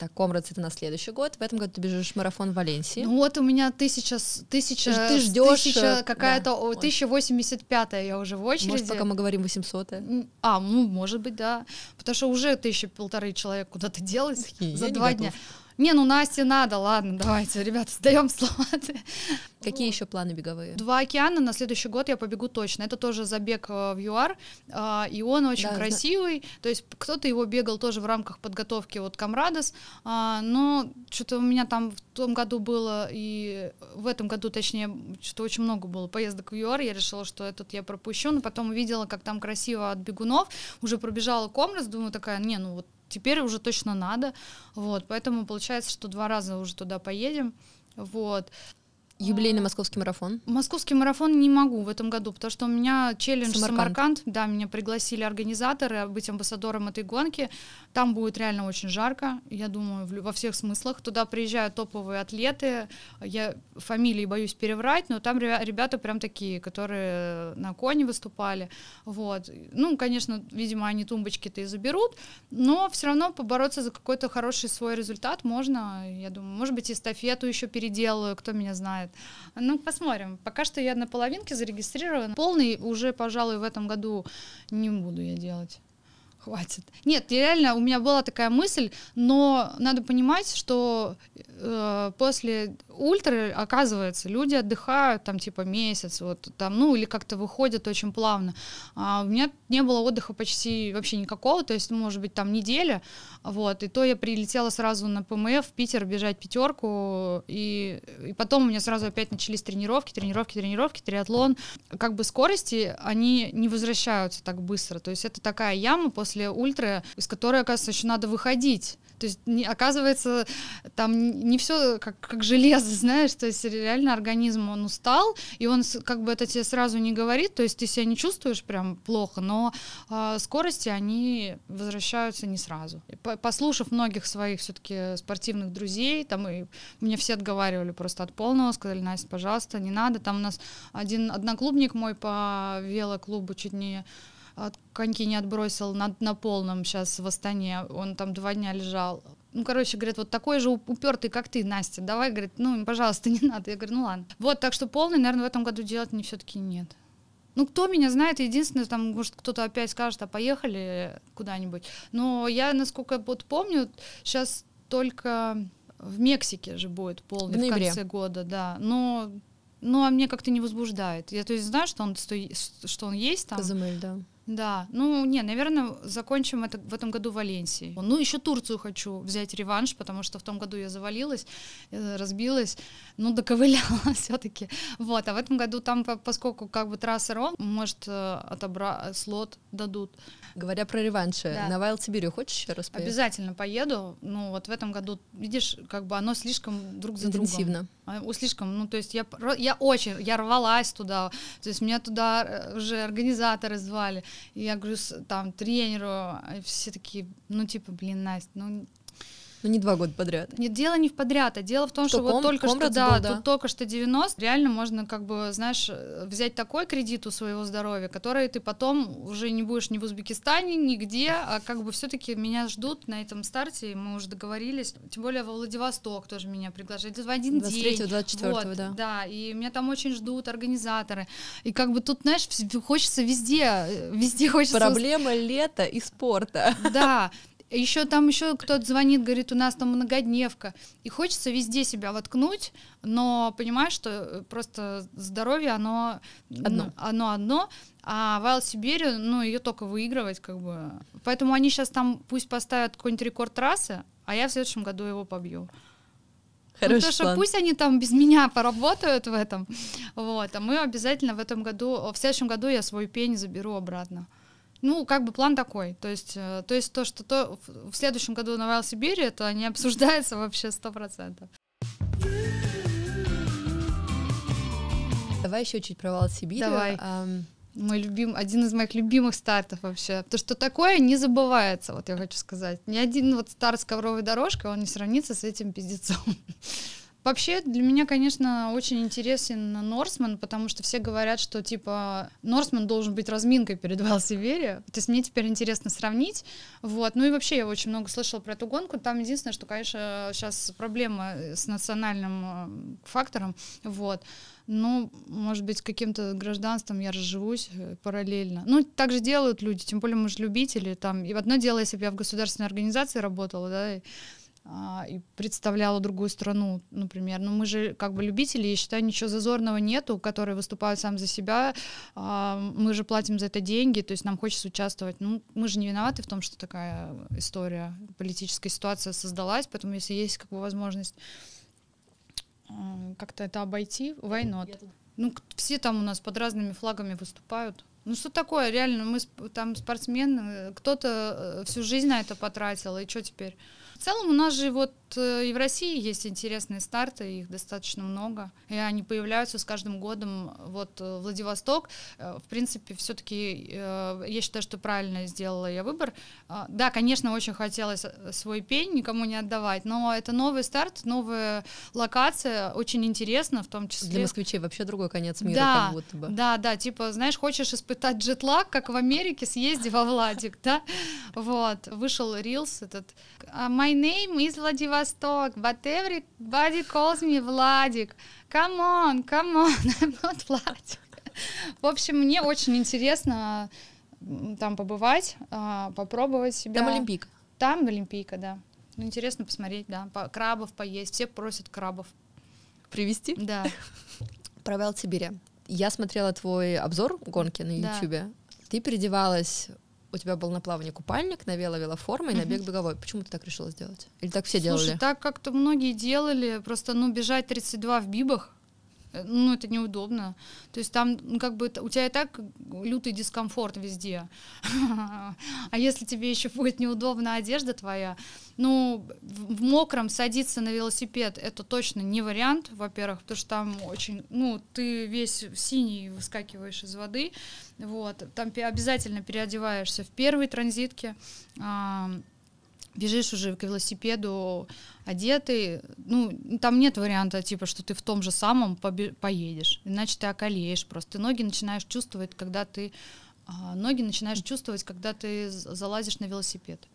Так, Комрадс это на следующий год. В этом году ты бежишь марафон в Валенсии. Ну вот у меня тысяча, тысяча, ты ждешь тысяча э, какая-то, да. 1085 я уже в очереди. Может, пока мы говорим 800 -е? А, ну, может быть, да. Потому что уже тысяча полторы человек куда-то делось за два дня. Не, ну Насте надо, ладно, давайте, ребята, сдаем слова. Какие еще планы беговые? Два океана на следующий год я побегу точно. Это тоже забег э, в ЮАР, а, и он очень да, красивый. Да. То есть кто-то его бегал тоже в рамках подготовки вот Камрадос, а, но что-то у меня там в том году было и в этом году, точнее, что-то очень много было поездок в ЮАР. Я решила, что этот я пропущу, но потом увидела, как там красиво от бегунов. Уже пробежала Комрас, думаю такая, не, ну вот теперь уже точно надо. Вот, поэтому получается, что два раза уже туда поедем. Вот. Юбилейный московский марафон? Московский марафон не могу в этом году, потому что у меня челлендж Самарканд. Самарканд. Да, меня пригласили организаторы быть амбассадором этой гонки. Там будет реально очень жарко, я думаю, во всех смыслах. Туда приезжают топовые атлеты. Я фамилии боюсь переврать, но там ребята прям такие, которые на коне выступали. Вот. Ну, конечно, видимо, они тумбочки-то и заберут, но все равно побороться за какой-то хороший свой результат можно. Я думаю, может быть, эстафету еще переделаю, кто меня знает нет. Ну, посмотрим. Пока что я на половинке зарегистрирована. Полный уже, пожалуй, в этом году не буду я делать. Хватит. Нет, реально, у меня была такая мысль, но надо понимать, что э, после ультры, оказывается, люди отдыхают там типа месяц, вот там, ну или как-то выходят очень плавно. А у меня не было отдыха почти вообще никакого, то есть, может быть, там неделя, вот, и то я прилетела сразу на ПМФ в Питер бежать пятерку, и, и потом у меня сразу опять начались тренировки, тренировки, тренировки, триатлон. Как бы скорости, они не возвращаются так быстро, то есть это такая яма после ультры, из которой, оказывается, еще надо выходить. То есть, не, оказывается, там не все как, как железо, знаешь, то есть реально организм, он устал, и он как бы это тебе сразу не говорит, то есть ты себя не чувствуешь прям плохо, но э, скорости, они возвращаются не сразу. Послушав многих своих все-таки спортивных друзей, там и мне все отговаривали просто от полного, сказали, Настя, пожалуйста, не надо, там у нас один одноклубник мой по велоклубу чуть не коньки не отбросил на, на полном сейчас в Астане, он там два дня лежал. Ну, короче, говорят, вот такой же упертый, как ты, Настя, давай, говорит, ну, пожалуйста, не надо. Я говорю, ну ладно. Вот, так что полный, наверное, в этом году делать мне все-таки нет. Ну, кто меня знает, единственное, там, может, кто-то опять скажет, а поехали куда-нибудь. Но я, насколько вот помню, сейчас только в Мексике же будет полный в, в конце года, да. Но, ну, а мне как-то не возбуждает. Я, то есть, знаю, что он, что он есть там. Казамель, да. Да, ну не, наверное, закончим это в этом году в Валенсии. Ну еще Турцию хочу взять реванш, потому что в том году я завалилась, э, разбилась, ну доковыляла все-таки. Вот, а в этом году там, поскольку как бы трасса ром, может э, отобрать слот дадут. Говоря про реванши, да. на Вайлд Сибирию хочешь еще раз поехать? Обязательно поеду. Ну вот в этом году, видишь, как бы оно слишком друг за Интенсивно. другом. А, слишком, ну то есть я, я очень, я рвалась туда, то есть меня туда э, уже организаторы звали. И я говорю, там, тренеру, все такие, ну, типа, блин, Настя, ну, ну, не два года подряд. Нет, дело не в подряд, а дело в том, что, что вот только что, да, был, да, тут только что 90, реально можно, как бы, знаешь, взять такой кредит у своего здоровья, который ты потом уже не будешь ни в Узбекистане, нигде, а как бы все-таки меня ждут на этом старте, и мы уже договорились, тем более во Владивосток тоже меня приглашают в один 23 день. 24 вот, да. Да, и меня там очень ждут организаторы, и как бы тут, знаешь, хочется везде, везде хочется... Проблема лета и спорта. Да, еще там еще кто-то звонит, говорит, у нас там многодневка. И хочется везде себя воткнуть, но понимаешь, что э, просто здоровье, оно одно, оно одно а Вайл Сибирь, ну, ее только выигрывать, как бы. Поэтому они сейчас там пусть поставят какой-нибудь рекорд трассы, а я в следующем году его побью. Хороший ну, потому что пусть они там без меня поработают в этом, вот, а мы обязательно в этом году, в следующем году я свой пень заберу обратно. Ну, как бы план такой. То есть, э, то, есть то что то в следующем году на Вайл Сибири, это не обсуждается вообще сто процентов. Давай еще чуть про Вайл Сибири. Давай. Um... Мой любим, один из моих любимых стартов вообще. То, что такое не забывается, вот я хочу сказать. Ни один вот старт с ковровой дорожкой, он не сравнится с этим пиздецом. Вообще, для меня, конечно, очень интересен Норсман, потому что все говорят, что, типа, Норсман должен быть разминкой перед Велсибери. То есть мне теперь интересно сравнить. Вот. Ну и вообще я очень много слышала про эту гонку. Там единственное, что, конечно, сейчас проблема с национальным э, фактором. Вот. Ну, может быть, каким-то гражданством я разживусь э, параллельно. Ну, так же делают люди, тем более мы же любители. Там. И одно дело, если бы я в государственной организации работала, да, и а, и представляла другую страну, например. Но мы же как бы любители, я считаю, ничего зазорного нету, которые выступают сам за себя. А, мы же платим за это деньги, то есть нам хочется участвовать. Ну, мы же не виноваты в том, что такая история, политическая ситуация создалась, поэтому если есть как бы возможность а, как-то это обойти, not? Ну, все там у нас под разными флагами выступают. Ну что такое, реально, мы там спортсмены, кто-то э, всю жизнь на это потратил, и что теперь? В целом у нас же вот э, и в России есть интересные старты, их достаточно много, и они появляются с каждым годом. Вот э, Владивосток, э, в принципе, все-таки я считаю, что правильно сделала я выбор. А, да, конечно, очень хотелось свой пень никому не отдавать, но это новый старт, новая локация, очень интересно в том числе. Для москвичей вообще другой конец мира, да, как будто бы. Да, да, типа, знаешь, хочешь испытать джетлаг, как в Америке, съезди во Владик, да? Вот, вышел Рилс этот. «А My name is Vladivostok, but everybody calls me Владик. Come on, come on, I'm not Владик. В общем, мне очень интересно там побывать, а, попробовать себя. Там Олимпийка. Там Олимпийка, да. Ну, интересно посмотреть, да. По- крабов поесть. Все просят крабов. Привезти? Да. Про Wild Сибири. Я смотрела твой обзор гонки на Да. Ютубе. Ты переодевалась, у тебя был на плавание купальник, на вело велоформа и на бег беговой. Почему ты так решила сделать? Или так все Слушай, делали? так как-то многие делали, просто, ну, бежать 32 в бибах, ну, это неудобно. То есть там, ну, как бы, у тебя и так лютый дискомфорт везде. А если тебе еще будет неудобна одежда твоя, ну, в мокром садиться на велосипед, это точно не вариант, во-первых, потому что там очень, ну, ты весь синий выскакиваешь из воды, вот, там обязательно переодеваешься в первой транзитке, бежишь уже к велосипеду одетый, ну, там нет варианта, типа, что ты в том же самом поедешь, иначе ты околеешь просто. Ты ноги начинаешь чувствовать, когда ты... а, ноги начинаешь чувствовать, когда ты залазишь на велосипед.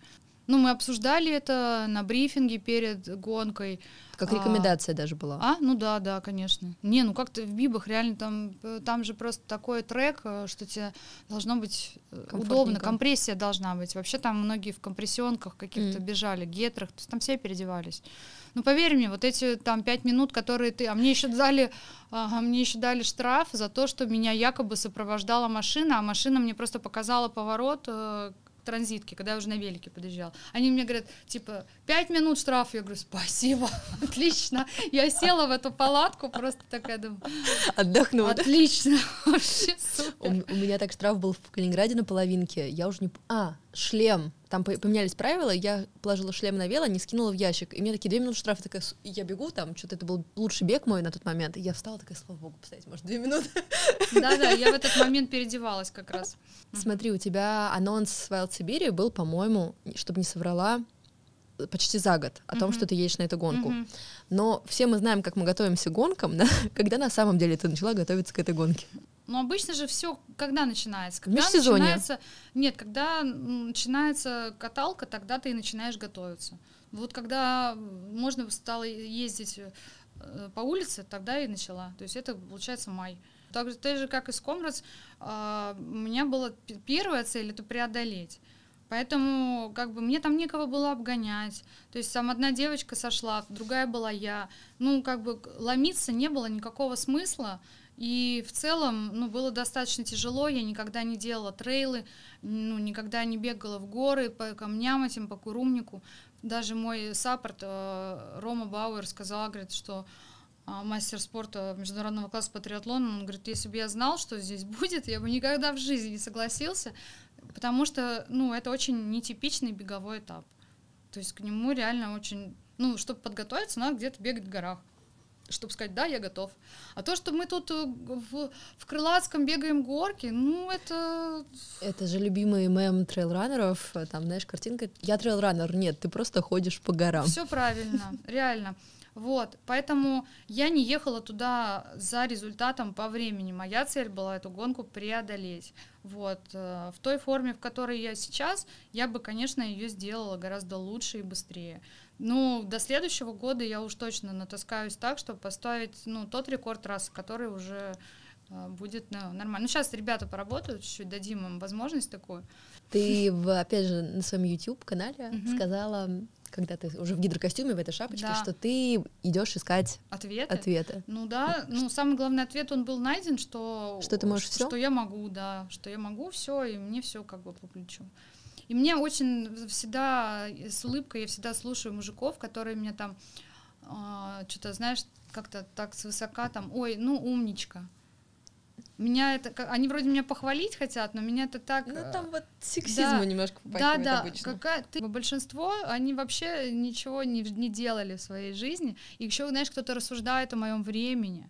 Ну, мы обсуждали это на брифинге перед гонкой. Как а, рекомендация даже была. А, ну да, да, конечно. Не, ну как-то в бибах реально там, э, там же просто такой трек, э, что тебе должно быть э, удобно, компрессия должна быть. Вообще там многие в компрессионках каких-то Мгм. бежали, гетрах, то есть там все переодевались. Ну поверь мне, вот эти там пять минут, которые ты, а мне еще дали, ага, мне еще дали штраф за то, что меня якобы сопровождала машина, а машина мне просто показала поворот транзитке, когда я уже на велике подъезжала. Они мне говорят, типа, пять минут штраф. Я говорю, спасибо, отлично. Я села в эту палатку, просто такая думаю, Отдохнула. отлично, вообще У, супер. у меня так штраф был в Калининграде на половинке. Я уже не... А, шлем. Там по- поменялись правила, я положила шлем на вело, не скинула в ящик. И мне такие две минуты штрафа. Такая, «С- я бегу там, что-то это был лучший бег мой на тот момент. И я встала, такая, слава богу, поставить, может, две минуты. Да-да, я в этот момент переодевалась как раз. Смотри, у тебя анонс Wild Сибири был, по-моему, чтобы не соврала, почти за год о том, Мгм. что ты едешь на эту гонку. Мгм. Но все мы знаем, как мы готовимся к гонкам, да? когда на самом деле ты начала готовиться к этой гонке. Ну, обычно же все когда начинается? Когда межсезонье. начинается... Нет, когда начинается каталка, тогда ты и начинаешь готовиться. Вот когда можно стало ездить э, по улице, тогда и начала. То есть это, получается, май. Так же, так же как и с Комрадс, а, у меня была первая цель — это преодолеть. Поэтому как бы мне там некого было обгонять. То есть там одна девочка сошла, другая была я. Ну, как бы ломиться не было никакого смысла. И в целом, ну, было достаточно тяжело. Я никогда не делала трейлы, ну, никогда не бегала в горы по камням этим, по курумнику. Даже мой саппорт э, Рома Бауэр сказал, говорит, что а, мастер спорта международного класса по триатлону, он говорит, если бы я знал, что здесь будет, я бы никогда в жизни не согласился, потому что, ну, это очень нетипичный беговой этап. То есть к нему реально очень, ну, чтобы подготовиться, надо где-то бегать в горах чтобы сказать, да, я готов. А то, что мы тут э, в, в Крылатском бегаем горки, ну, это... Это же любимый мем трейлранеров, там, знаешь, картинка «Я трейлранер». Нет, ты просто ходишь по горам. Все правильно, реально. Вот, поэтому я не ехала туда за результатом по времени. Моя цель была эту гонку преодолеть. Вот, э, в той форме, в которой я сейчас, я бы, конечно, ее сделала гораздо лучше и быстрее. Ну, до следующего года я уж точно натаскаюсь так, чтобы поставить, ну, тот рекорд трассы, который уже э, будет ну, нормально. Ну, сейчас ребята поработают чуть-чуть, дадим им возможность такую. Ты, опять же, на своем YouTube-канале сказала, когда ты уже в гидрокостюме, в этой шапочке, Да. что ты идешь искать Ответы. ответы. Ну да, ну самый главный ответ он был найден, что Что ты можешь ш- всё? что я могу, да, что я могу все, и мне все как бы по плечу. И мне очень всегда э, с улыбкой я всегда слушаю мужиков, которые мне там что-то, знаешь, как-то так свысока там, ой, ну умничка. Меня это, они вроде меня похвалить хотят, но меня это так. Ну, э, там вот сексизма да, немножко да, попахивает да, обычно. какая ты. Большинство, они вообще ничего не, не делали в своей жизни. И еще, знаешь, кто-то рассуждает о моем времени.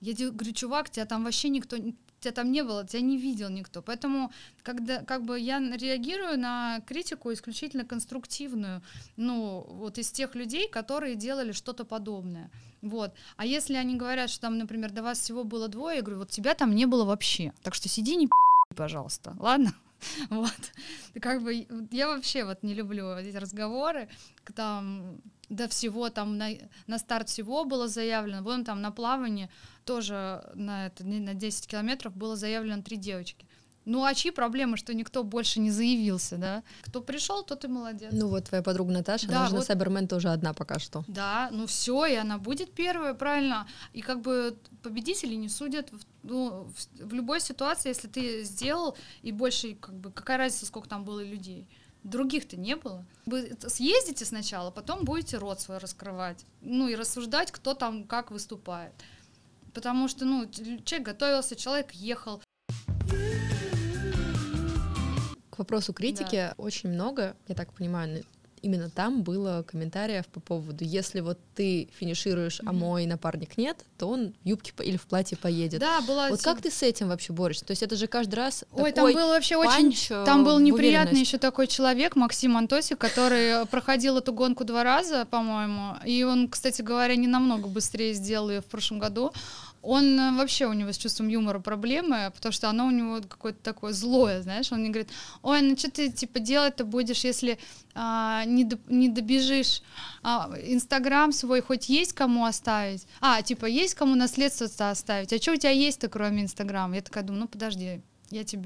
Я говорю, чувак, тебя там вообще никто, тебя там не было, тебя не видел никто. Поэтому, когда как бы я реагирую на критику исключительно конструктивную, ну, вот из тех людей, которые делали что-то подобное. Вот. А если они говорят, что там, например, до вас всего было двое, я говорю, вот тебя там не было вообще. Так что сиди не пожалуйста, ладно? Вот. Как бы я вообще вот не люблю эти разговоры, там до всего там на, на старт всего было заявлено, вон там на плавании тоже на, это, на 10 километров было заявлено три девочки. Ну, а чьи проблемы, что никто больше не заявился, да? Кто пришел, тот и молодец. Ну вот твоя подруга Наташа, да, она же вот... на Сайбермен тоже одна пока что. Да, ну все, и она будет первая, правильно. И как бы победители не судят ну, в, в любой ситуации, если ты сделал, и больше, как бы, какая разница, сколько там было людей. Других-то не было. Вы съездите сначала, потом будете рот свой раскрывать. Ну и рассуждать, кто там как выступает. Потому что, ну, человек готовился, человек ехал. К вопросу критики да. очень много, я так понимаю, именно там было комментариев по поводу, если вот ты финишируешь, а мой напарник нет, то он в юбке или в платье поедет. Да, была. Вот как ты с этим вообще борешься? То есть это же каждый раз. Ой, там был вообще очень, э, там был неприятный еще такой человек Максим Антосик, который проходил эту гонку два раза, по-моему, и он, кстати говоря, не намного быстрее сделал ее в прошлом году он э, вообще у него с чувством юмора проблемы, потому что оно у него какое-то такое злое, знаешь, он мне говорит, ой, ну что ты типа делать-то будешь, если а, не, до, не добежишь, а, Инстаграм свой хоть есть кому оставить, а, типа есть кому наследство оставить, а что у тебя есть-то кроме Инстаграма? Я такая думаю, ну подожди, я тебе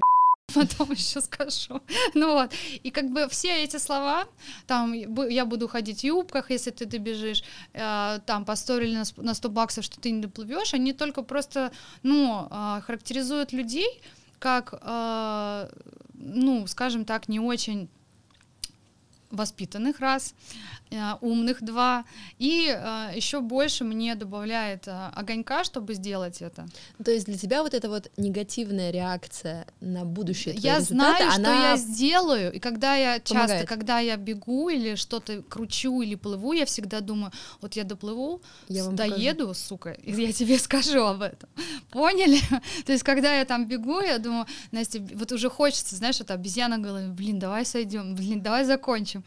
потом еще скажу. Ну вот, и как бы все эти слова, там, я буду ходить в юбках, если ты добежишь, э, там, посторили на, на 100 баксов, что ты не доплывешь, они только просто, ну, э, характеризуют людей как, э, ну, скажем так, не очень воспитанных раз, умных два, и э, еще больше мне добавляет э, огонька, чтобы сделать это. То есть для тебя вот эта вот негативная реакция на будущее Я знаю, она... что я сделаю, и когда я помогает. часто, когда я бегу или что-то кручу или плыву, я всегда думаю, вот я доплыву, я доеду, покажу. сука, и я тебе скажу об этом. Поняли? То есть когда я там бегу, я думаю, Настя, вот уже хочется, знаешь, это обезьяна говорит, блин, давай сойдем, блин, давай закончим.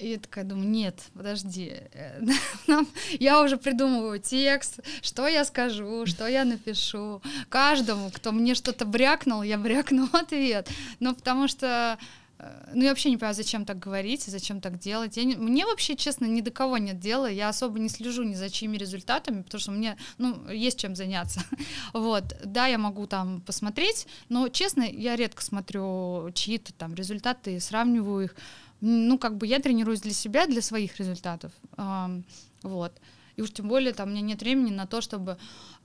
И я такая думаю, нет, подожди, э, я уже придумываю текст, что я скажу, что я напишу. Каждому, кто мне что-то брякнул, я брякну ответ. Ну, потому что э, ну, я вообще не понимаю, зачем так говорить, зачем так делать. Я не, мне вообще, честно, ни до кого нет дела. Я особо не слежу ни за чьими результатами, потому что мне, ну, есть чем заняться. вот, да, я могу там посмотреть, но, честно, я редко смотрю чьи-то там результаты, сравниваю их ну, как бы я тренируюсь для себя, для своих результатов. Вот. И уж тем более там у меня нет времени на то, чтобы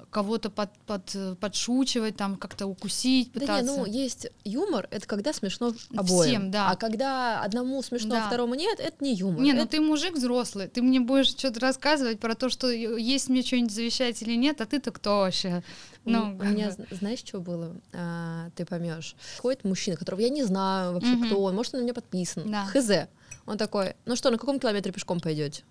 кого-то под, под, подшучивать, там как-то укусить, пытаться. Да не, ну есть юмор, это когда смешно обоим. Всем, да. А когда одному смешно, да. а второму нет, это не юмор. Не, ну это... ну ты мужик взрослый, ты мне будешь что-то рассказывать про то, что есть мне что-нибудь завещать или нет, а ты-то кто вообще? Ну, у меня, знаешь, что было? А, ты поймешь. Ходит мужчина, которого я не знаю вообще, угу. кто он, может, он на меня подписан. Да. Хз. Он такой, ну что, на каком километре пешком пойдете?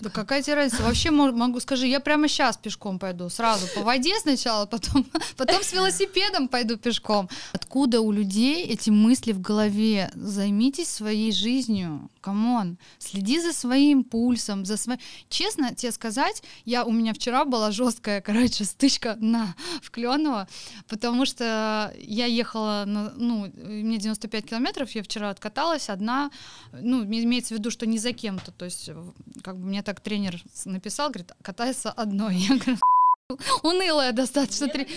Да какая тебе разница? Вообще могу, скажи, я прямо сейчас пешком пойду, сразу по воде сначала, потом, потом с велосипедом пойду пешком. Откуда у людей эти мысли в голове? Займитесь своей жизнью, come on, следи за своим пульсом, за своим... Честно тебе сказать, я, у меня вчера была жесткая, короче, стычка на, в Кленово, потому что я ехала, на, ну, мне 95 километров, я вчера откаталась одна, ну, имеется в виду, что не за кем-то, то есть как мне так тренер написал, говорит, катается одной. Я говорю, унылая достаточно. Три...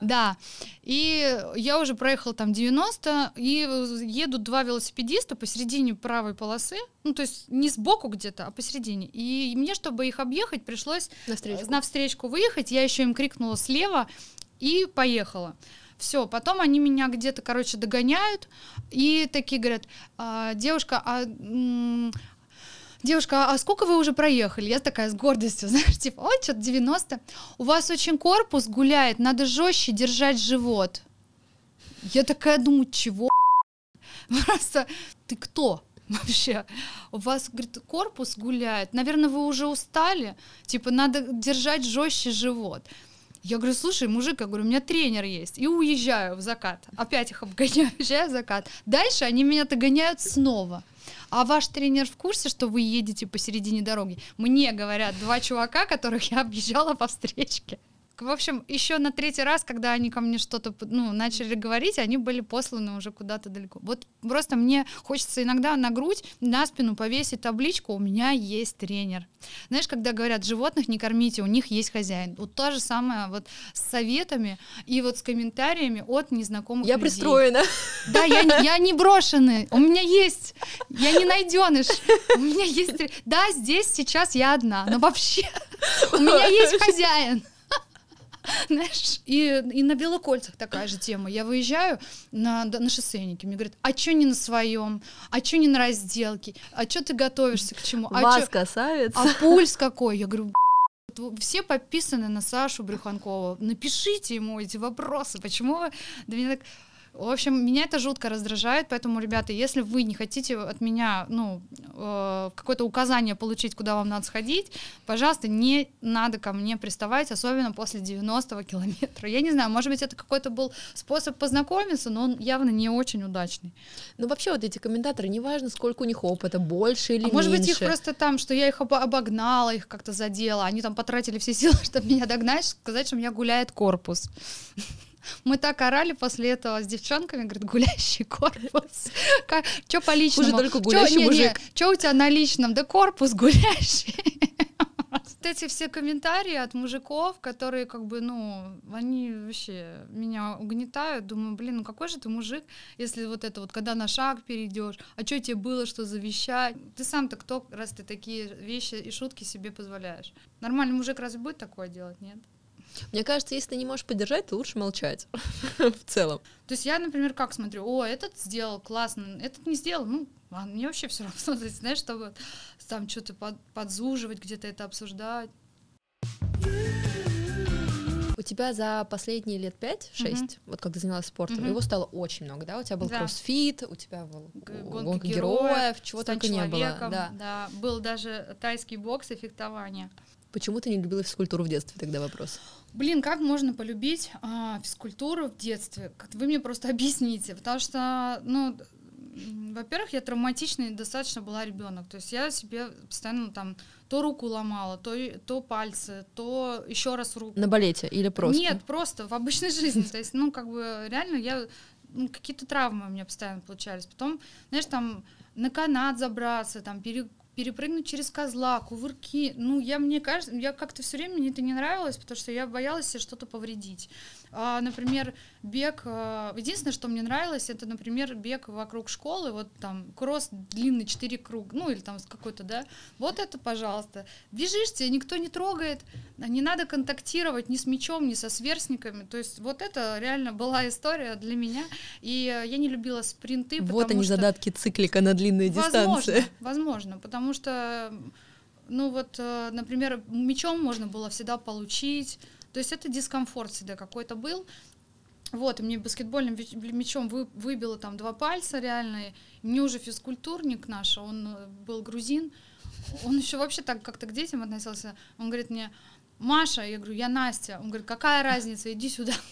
Да. И я уже проехала там 90, и едут два велосипедиста посередине правой полосы, ну, то есть не сбоку где-то, а посередине. И мне, чтобы их объехать, пришлось на встречку, на встречку выехать. Я еще им крикнула слева и поехала. Все, потом они меня где-то, короче, догоняют и такие говорят, а, девушка, а девушка, а сколько вы уже проехали? Я такая с гордостью, знаешь, типа, ой, что-то 90. У вас очень корпус гуляет, надо жестче держать живот. Я такая думаю, чего? Просто ты кто? вообще. У вас, говорит, корпус гуляет. Наверное, вы уже устали. Типа, надо держать жестче живот. Я говорю, слушай, мужик, я говорю, у меня тренер есть. И уезжаю в закат. Опять их обгоняю, уезжаю в закат. Дальше они меня догоняют снова. А ваш тренер в курсе, что вы едете посередине дороги? Мне говорят два чувака, которых я объезжала по встречке. В общем, еще на третий раз, когда они ко мне что-то ну, начали говорить, они были посланы уже куда-то далеко. Вот просто мне хочется иногда на грудь, на спину повесить табличку «У меня есть тренер». Знаешь, когда говорят «животных не кормите, у них есть хозяин». Вот то же самое вот с советами и вот с комментариями от незнакомых я людей. Пристроена. Да, я, я не брошенный, у меня есть, я не найденыш, у меня есть... Да, здесь сейчас я одна, но вообще у меня есть хозяин. Знаешь, и, и на Белокольцах такая же тема. Я выезжаю на, на шоссейнике, мне говорят, а чё не на своем, а чё не на разделке, а чё ты готовишься к чему? А Вас чё... касается. А пульс какой? Я говорю, все подписаны на Сашу Брюханкова. Напишите ему эти вопросы. Почему вы... Да меня так... В общем, меня это жутко раздражает, поэтому, ребята, если вы не хотите от меня, ну, э, какое-то указание получить, куда вам надо сходить, пожалуйста, не надо ко мне приставать, особенно после 90-го километра. Я не знаю, может быть, это какой-то был способ познакомиться, но он явно не очень удачный. Ну, вообще, вот эти комментаторы, неважно, сколько у них опыта, больше или а меньше. может быть, их просто там, что я их обогнала, их как-то задела, они там потратили все силы, чтобы меня догнать, сказать, что у меня гуляет корпус. Мы так орали после этого с девчонками, говорит, гулящий корпус. Что по личному? Хуже только гулящий чё, мужик. Что у тебя на личном? Да корпус гулящий. Вот эти все комментарии от мужиков, которые как бы, ну, они вообще меня угнетают. Думаю, блин, ну какой же ты мужик, если вот это вот, когда на шаг перейдешь, а что тебе было, что завещать? Ты сам-то кто, раз ты такие вещи и шутки себе позволяешь? Нормальный мужик разве будет такое делать, нет? Мне кажется, если ты не можешь поддержать, то лучше молчать в целом. То есть я, например, как смотрю, о, этот сделал классно, этот не сделал, ну, а мне вообще все равно, знаешь, чтобы там что-то под, подзуживать, где-то это обсуждать. У тебя за последние лет 5-6, mm-hmm. вот когда занялась спортом, mm-hmm. его стало очень много, да? У тебя был да. кроссфит, у тебя был гонка, гонка героев, героев чего только не было. Да. да, был даже тайский бокс и фехтование. Почему ты не любила физкультуру в детстве? Тогда вопрос. Блин, как можно полюбить а, физкультуру в детстве? Вы мне просто объясните, потому что, ну, во-первых, я травматичный достаточно была ребенок. То есть я себе постоянно там то руку ломала, то, то пальцы, то еще раз руку. На балете или просто? Нет, просто в обычной жизни. То есть, ну, как бы реально я ну, какие-то травмы у меня постоянно получались. Потом, знаешь, там на канат забраться, там пере, перепрыгнуть через козла, кувырки. Ну, я, мне кажется, я как-то все время мне это не нравилось, потому что я боялась себе что-то повредить. А, например, бег, а, единственное, что мне нравилось, это, например, бег вокруг школы, вот там кросс длинный, 4 круг, ну или там какой-то, да, вот это, пожалуйста. Бежишь, тебя никто не трогает, не надо контактировать ни с мячом, ни со сверстниками, то есть вот это реально была история для меня, и я не любила спринты, Вот они, что... задатки циклика на длинные возможно, дистанции. Возможно, потому что, ну вот, э, например, мячом можно было всегда получить, то есть это дискомфорт всегда какой-то был. Вот, и мне баскетбольным мячом вы, выбило там два пальца реально. Мне уже физкультурник наш, он э, был грузин, он еще вообще так как-то к детям относился. Он говорит мне, Маша, я говорю, я Настя. Он говорит, какая разница, иди сюда.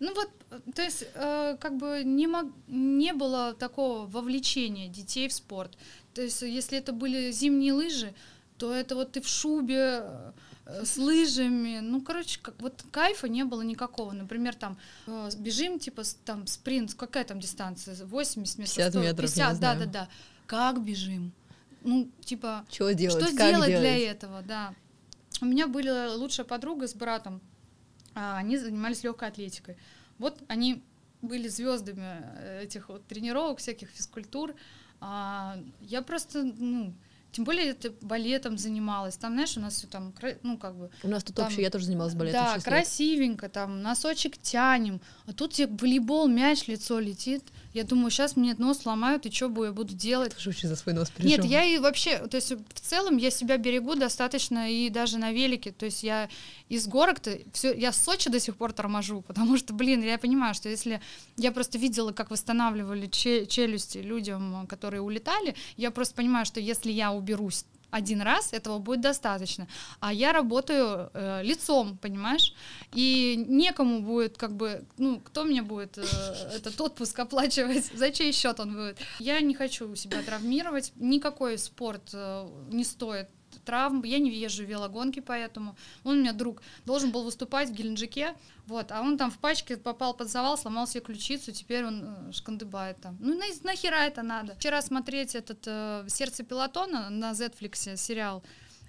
Ну вот, то есть, э, как бы не, мог, не было такого вовлечения детей в спорт. То есть, если это были зимние лыжи, то это вот ты в шубе, Э, с лыжами. Ну, короче, как, вот кайфа не было никакого. Например, там э, бежим, типа, там спринт, какая там дистанция? 80 метров? 50 метров, 50, да, да, да. Как бежим? Ну, типа, что делать, что как делать делать? для этого, да. У меня была лучшая подруга с братом, а, они занимались легкой атлетикой. Вот они были звездами э, этих вот тренировок, всяких физкультур. А, я просто, ну, тем более это балетом занималась. Там, знаешь, у нас все там, ну, как бы... У нас тут там, вообще, я тоже занималась балетом. Да, красивенько, там, носочек тянем. А тут тебе волейбол, мяч, лицо летит. Я думаю, сейчас мне нос сломают, и что я буду делать? Ты очень за свой нос переживаю. Нет, я и вообще, то есть в целом я себя берегу достаточно и даже на велике. То есть я из горок-то, все, я Сочи до сих пор торможу, потому что, блин, я понимаю, что если я просто видела, как восстанавливали челюсти людям, которые улетали, я просто понимаю, что если я уберусь один раз, этого будет достаточно. А я работаю э, лицом, понимаешь? И некому будет, как бы, ну, кто мне будет э, этот отпуск оплачивать, за чей счет он будет? Я не хочу себя травмировать, никакой спорт э, не стоит травм, я не езжу в велогонки, поэтому он у меня друг должен был выступать в Геленджике, вот, а он там в пачке попал под завал, сломал себе ключицу, теперь он э, шкандыбает там. Ну на, нахера это надо? Вчера смотреть этот э, «Сердце пилотона» на Netflix сериал,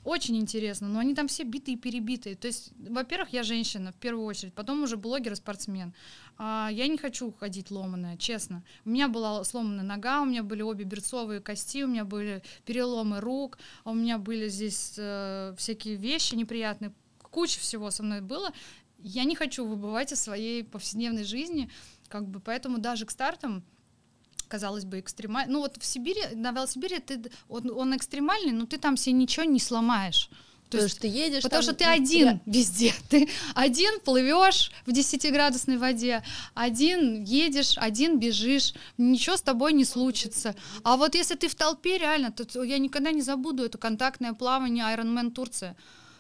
очень интересно, но они там все битые и перебитые. То есть, во-первых, я женщина в первую очередь, потом уже блогер и спортсмен. А я не хочу ходить ломаная, честно. У меня была сломанная нога, у меня были обе берцовые кости, у меня были переломы рук, у меня были здесь э, всякие вещи неприятные, куча всего со мной было. Я не хочу выбывать из своей повседневной жизни, как бы, поэтому даже к стартам казалось бы, экстремальный. Ну вот в Сибири, на велосипеде ты, он, он экстремальный, но ты там себе ничего не сломаешь. То потому есть, что ты едешь. Потому что ты один тебя... везде. Ты один плывешь в 10-градусной воде, один едешь, один бежишь, ничего с тобой не случится. А вот если ты в толпе, реально, то я никогда не забуду это контактное плавание Ironman Турция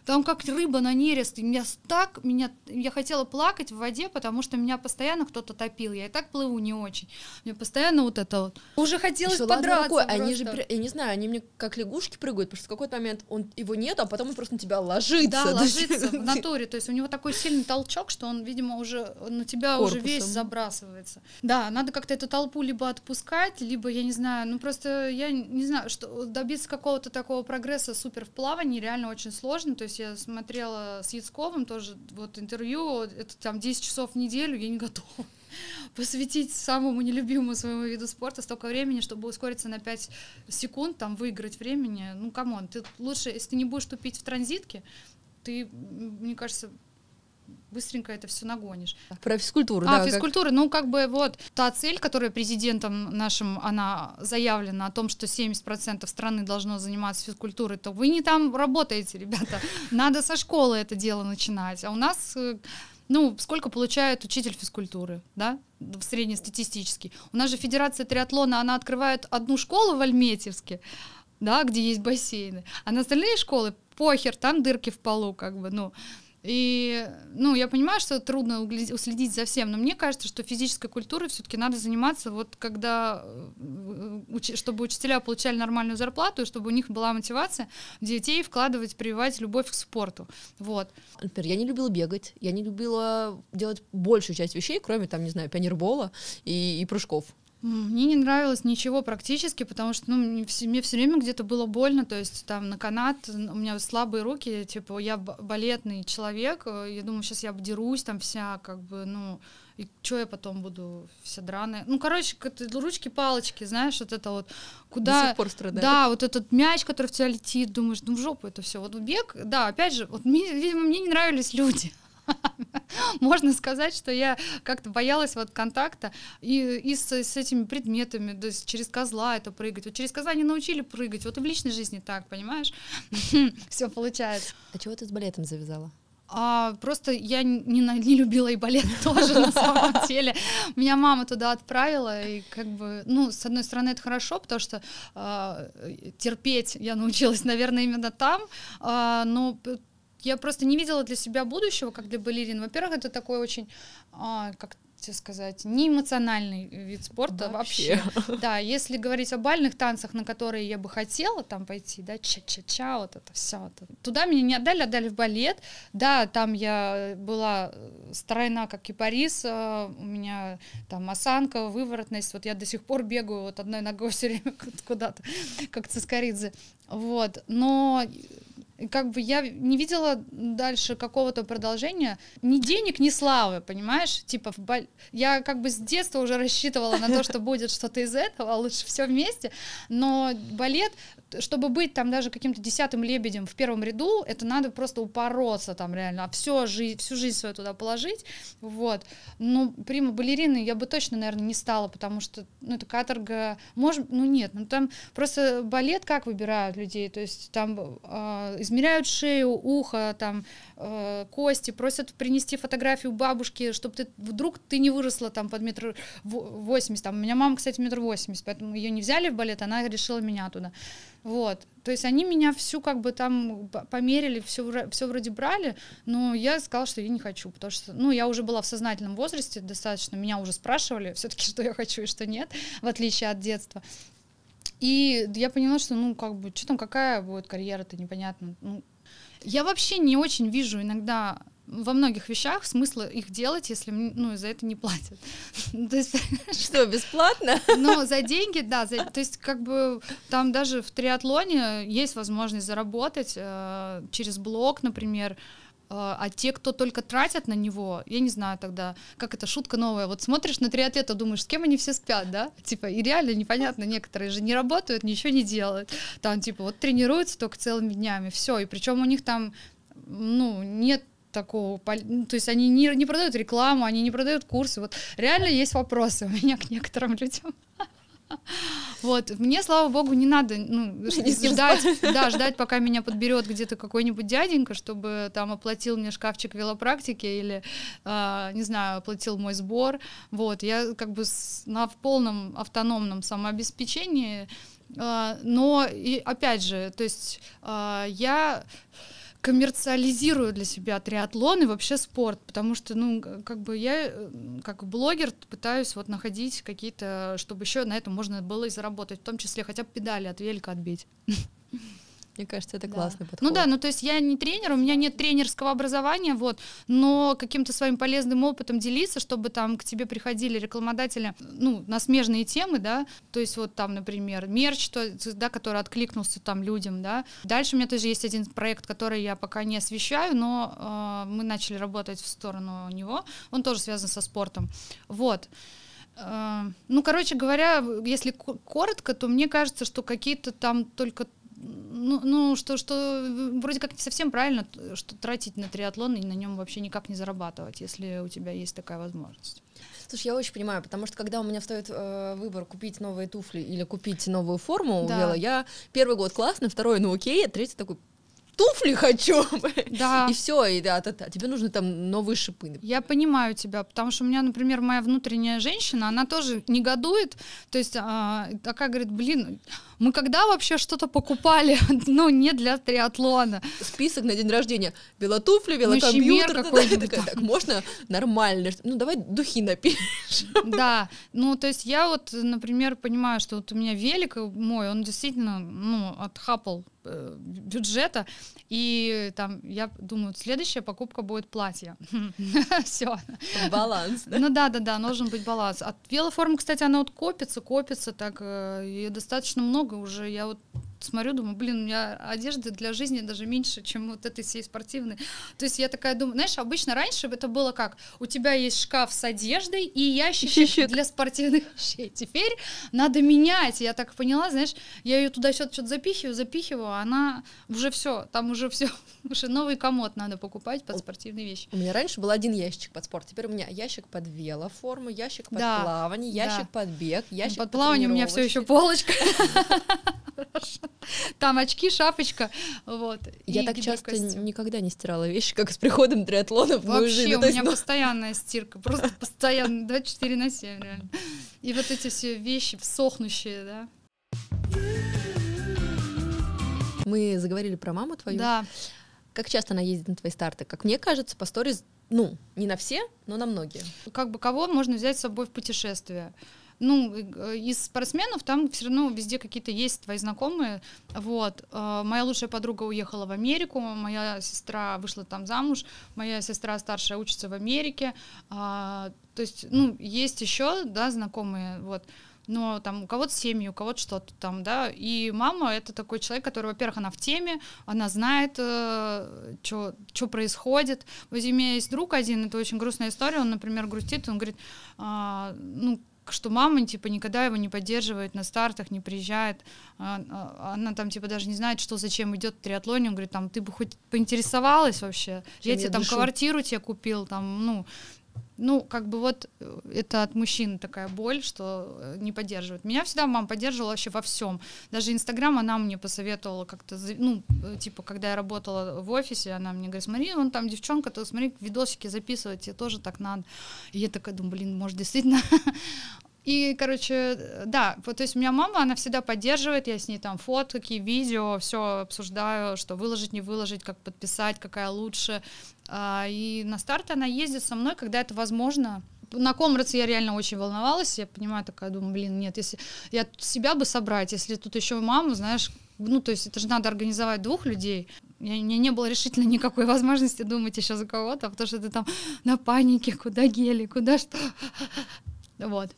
там как рыба на нерест. И меня так, меня, я хотела плакать в воде, потому что меня постоянно кто-то топил. Я и так плыву не очень. Мне постоянно вот это вот. Уже хотелось что, подраться. Ладно, они же, я не знаю, они мне как лягушки прыгают, потому что в какой-то момент он его нет, а потом он просто на тебя ложится. Да, ложится в натуре. То есть у него такой сильный толчок, что он, видимо, уже на тебя Корпусом. уже весь забрасывается. Да, надо как-то эту толпу либо отпускать, либо, я не знаю, ну просто я не знаю, что добиться какого-то такого прогресса супер в плавании реально очень сложно. То есть я смотрела с Яцковым тоже вот интервью, это там 10 часов в неделю, я не готова посвятить самому нелюбимому своему виду спорта столько времени, чтобы ускориться на 5 секунд, там, выиграть времени. Ну, come on, ты лучше, если ты не будешь тупить в транзитке, ты, мне кажется, быстренько это все нагонишь. Про физкультуру, а, да. А, физкультура, как... ну, как бы вот та цель, которая президентом нашим, она заявлена о том, что 70% страны должно заниматься физкультурой, то вы не там работаете, ребята. Надо со школы это дело начинать. А у нас э, ну, сколько получает учитель физкультуры, да, в среднестатистический. У нас же Федерация триатлона, она открывает одну школу в Альметьевске, да, где есть бассейны, а на остальные школы похер, там дырки в полу, как бы, ну, и, ну, я понимаю, что трудно уследить за всем, но мне кажется, что физической культурой все-таки надо заниматься вот когда, э, чтобы учителя получали нормальную зарплату, и чтобы у них была мотивация детей вкладывать, прививать любовь к спорту, вот. Например, я не любила бегать, я не любила делать большую часть вещей, кроме, там, не знаю, пионербола и, и прыжков. Мне не нравилось ничего практически, потому что ну, мне, все, мне все время где-то было больно, то есть там на канат у меня слабые руки, типа я балетный человек, э, я думаю, сейчас я обдерусь там вся, как бы, ну, и что я потом буду вся драная. Ну, короче, ручки-палочки, знаешь, вот это вот, куда... До сих пор страдает. Да, вот этот мяч, который в тебя летит, думаешь, ну, в жопу это все. Вот бег, да, опять же, вот, мне, видимо, мне не нравились люди. Можно сказать, что я как-то боялась вот контакта и, и с, с этими предметами, то есть через козла это прыгать. Вот через козла не научили прыгать, вот и в личной жизни так, понимаешь? Все получается. А чего ты с балетом завязала? А, просто я не, не любила и балет тоже на самом деле. Меня мама туда отправила, и как бы, ну, с одной стороны, это хорошо, потому что э, терпеть я научилась, наверное, именно там, э, но я просто не видела для себя будущего, как для балерин. Во-первых, это такой очень, а, как тебе сказать, не эмоциональный вид спорта вообще. вообще. Да, если говорить о бальных танцах, на которые я бы хотела там пойти, да, ча-ча-ча, вот это все. Вот это. Туда меня не отдали, отдали в балет. Да, там я была стройна, как кипарис, а, у меня там осанка, выворотность. Вот я до сих пор бегаю вот одной ногой все время куда-то, как Цискоридзе. Вот, но как бы я не видела дальше какого-то продолжения, ни денег, ни славы, понимаешь? Типа, я как бы с детства уже рассчитывала на то, что будет что-то из этого, а лучше все вместе, но балет чтобы быть там даже каким-то десятым лебедем в первом ряду, это надо просто упороться там реально, а все, жизнь, всю жизнь свою туда положить, вот. Ну, прима балерины я бы точно, наверное, не стала, потому что, ну, это каторга, может, ну, нет, ну, там просто балет как выбирают людей, то есть там э, измеряют шею, ухо, там, э, кости, просят принести фотографию бабушки, чтобы ты, вдруг ты не выросла там под метр восемьдесят, там, у меня мама, кстати, метр восемьдесят, поэтому ее не взяли в балет, она решила меня туда. Вот. То есть они меня всю как бы там померили, все, все вроде брали, но я сказала, что я не хочу, потому что, ну, я уже была в сознательном возрасте достаточно, меня уже спрашивали все-таки, что я хочу и что нет, в отличие от детства. И я поняла, что, ну, как бы, что там, какая будет карьера-то, непонятно. Ну, я вообще не очень вижу иногда во многих вещах смысла их делать, если ну, за это не платят. то есть, что, бесплатно? Ну, за деньги, да. За, то есть, как бы там даже в триатлоне есть возможность заработать э, через блог, например, а, а те, кто только тратят на него, я не знаю тогда, как это шутка новая, вот смотришь на триатлета, думаешь, с кем они все спят, да? Типа, и реально непонятно, некоторые же не работают, ничего не делают, там, типа, вот тренируются только целыми днями, все, и причем у них там, ну, нет такого, ну, то есть они не, не продают рекламу, они не продают курсы, вот реально есть вопросы у меня к некоторым людям. Вот, мне, слава богу, не надо ну, ждать, да, ждать, пока меня подберет где-то какой-нибудь дяденька, чтобы там оплатил мне шкафчик велопрактики или, э, не знаю, оплатил мой сбор. Вот, я как бы с, на в полном автономном самообеспечении, э, но и опять же, то есть э, я коммерциализирую для себя триатлон и вообще спорт, потому что, ну, как бы я, э, как блогер, пытаюсь вот находить какие-то, чтобы еще на этом можно было и заработать, в том числе хотя бы педали от велика отбить. Мне кажется, это да. классный подход. Ну да, ну то есть я не тренер, у меня нет тренерского образования, вот, но каким-то своим полезным опытом делиться, чтобы там к тебе приходили рекламодатели, ну, на смежные темы, да, то есть вот там, например, мерч, то, да, который откликнулся там людям, да. Дальше у меня тоже есть один проект, который я пока не освещаю, но э, мы начали работать в сторону него, он тоже связан со спортом, вот. Э, ну, короче говоря, если коротко, то мне кажется, что какие-то там только ну, ну что, что вроде как не совсем правильно, что тратить на триатлон и на нем вообще никак не зарабатывать, если у тебя есть такая возможность. Слушай, я очень понимаю, потому что когда у меня встает э, выбор купить новые туфли или купить новую форму да. я первый год классно, второй ну окей, а третий такой туфли хочу. Да. И все, и да, да, да, тебе нужны там новые шипы. Я понимаю тебя, потому что у меня, например, моя внутренняя женщина, она тоже негодует, то есть а, такая говорит, блин, мы когда вообще что-то покупали, ну, не для триатлона. Список на день рождения. Велотуфли, велокомпьютер. какой такая, так, можно нормально? Ну, давай духи напишем. Да, ну, то есть я вот, например, понимаю, что вот у меня велик мой, он действительно, ну, отхапал э, бюджета, и там я думаю, следующая покупка будет платье. Все. Баланс. Ну да, да, да, должен быть баланс. От велоформы, кстати, она вот копится, копится, так э, и достаточно много уже. Я вот смотрю, думаю, блин, у меня одежды для жизни даже меньше, чем вот этой всей спортивной. То есть я такая думаю, знаешь, обычно раньше это было как, у тебя есть шкаф с одеждой и ящичек для спортивных вещей. Теперь надо менять. Я так поняла, знаешь, я ее туда что-то запихиваю, запихиваю, а она уже все, там уже все, уже новый комод надо покупать под спортивные вещи. У меня раньше был один ящик под спорт, теперь у меня ящик под велоформу, ящик под да. плавание, ящик да. под бег, ящик под, под плавание у меня все еще полочка. Там очки, шапочка, вот. Я так часто никогда не стирала вещи, как с приходом триатлона в мою жизнь. Вообще, у меня ну постоянная стирка, просто постоянно, 24 на 7, реально. И вот эти все вещи сохнущие, да. Мы заговорили про маму твою. Да. Как часто она ездит на твои старты? Как мне кажется, по сторис, ну, не на все, но на многие. Как бы кого можно взять с собой в путешествие? Ну, э, из спортсменов там все равно везде какие-то есть твои знакомые, вот. Э, моя лучшая подруга уехала в Америку, моя сестра вышла там замуж, моя сестра старшая учится в Америке, а, то есть, ну, есть еще, да, знакомые, вот, но там у кого-то семьи, у кого-то что-то там, да, и мама это такой человек, который, во-первых, она в теме, она знает, э, что происходит. Вот у меня есть друг один, это очень грустная история, он, например, грустит, он говорит, а, ну, что мама, типа, никогда его не поддерживает на стартах, не приезжает. А, а, она там, типа, даже не знает, что зачем идет в триатлоне. Он говорит, там, ты бы хоть поинтересовалась вообще. Чем я тебе там квартиру тебе купил, там, ну, ну, как бы вот э, это от мужчин такая боль, что э, не поддерживает. Меня всегда мама поддерживала вообще во всем. Даже Инстаграм она мне посоветовала как-то, ну, э, типа, когда я работала в офисе, она мне говорит, смотри, он там девчонка, то смотри, видосики записывать, тебе тоже так надо. И я такая думаю, блин, может, действительно И, короче, да, вот, то есть у меня мама, она всегда поддерживает, я с ней там фотки, видео, все обсуждаю, что выложить, не выложить, как подписать, какая лучше. А, и на старт она ездит со мной, когда это возможно, на комрадце я реально очень волновалась, я понимаю, такая, думаю, блин, нет, если я себя бы собрать, если тут еще маму, знаешь, ну, то есть это же надо организовать двух людей. У меня не было решительно никакой возможности думать еще за кого-то, потому что ты там на панике, куда гели, куда что. Вот.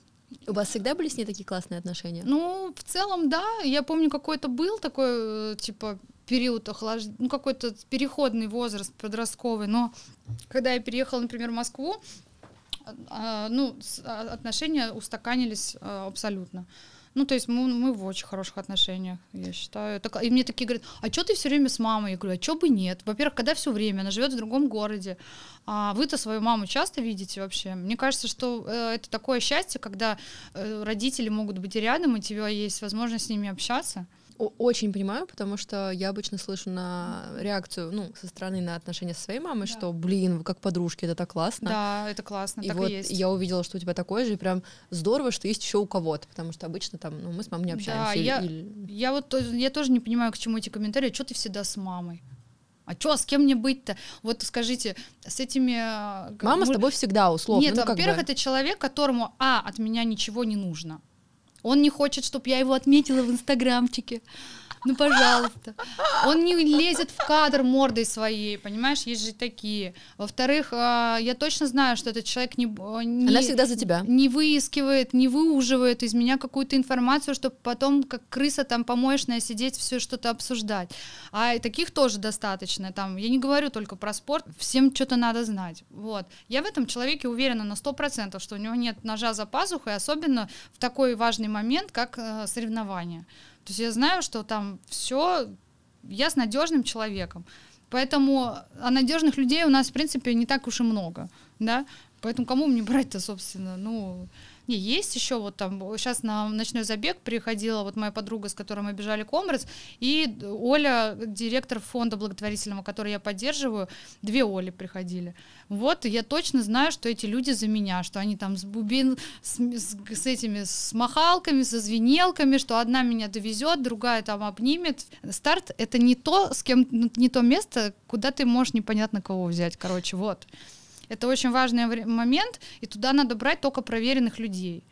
У вас всегда были с ней такие классные отношения? Ну, в целом, да. Я помню, какой-то был такой, э, типа, период охлаждения, ну, какой-то переходный возраст подростковый, но когда я переехала, например, в Москву, а, ну, а, отношения устаканились а, абсолютно. Ну, то есть мы, мы в очень хороших отношениях, я считаю. Так, и мне такие говорят, а что ты все время с мамой? Я говорю, а что бы нет? Во-первых, когда все время, она живет в другом городе. А вы-то свою маму часто видите вообще? Мне кажется, что э, это такое счастье, когда э, родители могут быть рядом, и у тебя есть возможность с ними общаться. Очень понимаю, потому что я обычно слышу на реакцию, ну, со стороны на отношения со своей мамой, да. что, блин, вы как подружки, это так классно. Да, это классно, и так вот и есть. я увидела, что у тебя такое же, и прям здорово, что есть еще у кого-то, потому что обычно там, ну, мы с мамой не общаемся. Да, или, я, или... я вот я тоже не понимаю, к чему эти комментарии, что ты всегда с мамой? А что, с кем мне быть-то? Вот скажите, с этими... Э, Мама мы... с тобой всегда, условно. Нет, ну, во-первых, бы... это человек, которому, а, от меня ничего не нужно. Он не хочет, чтобы я его отметила в инстаграмчике ну пожалуйста. Он не лезет в кадр мордой своей, понимаешь, есть же такие. Во-вторых, а, я точно знаю, что этот человек не, не... Она всегда за тебя. Не выискивает, не выуживает из меня какую-то информацию, чтобы потом, как крыса там помоечная, сидеть, все что-то обсуждать. А таких тоже достаточно. Там, я не говорю только про спорт, всем что-то надо знать. Вот. Я в этом человеке уверена на 100%, что у него нет ножа за пазухой, особенно в такой важный момент, как э, соревнования. То есть я знаю, что там все, я с надежным человеком. Поэтому а надежных людей у нас, в принципе, не так уж и много, да. Поэтому кому мне брать-то, собственно, ну, не, есть еще вот там, сейчас на ночной забег приходила вот моя подруга, с которой мы бежали Комрец, и Оля, директор фонда благотворительного, который я поддерживаю, две Оли приходили. Вот, я точно знаю, что эти люди за меня, что они там с бубин, с, с, с этими, с махалками, со звенелками, что одна меня довезет, другая там обнимет. Старт — это не то, с кем, не то место, куда ты можешь непонятно кого взять, короче, вот. Это очень важный момент, и туда надо брать только проверенных людей.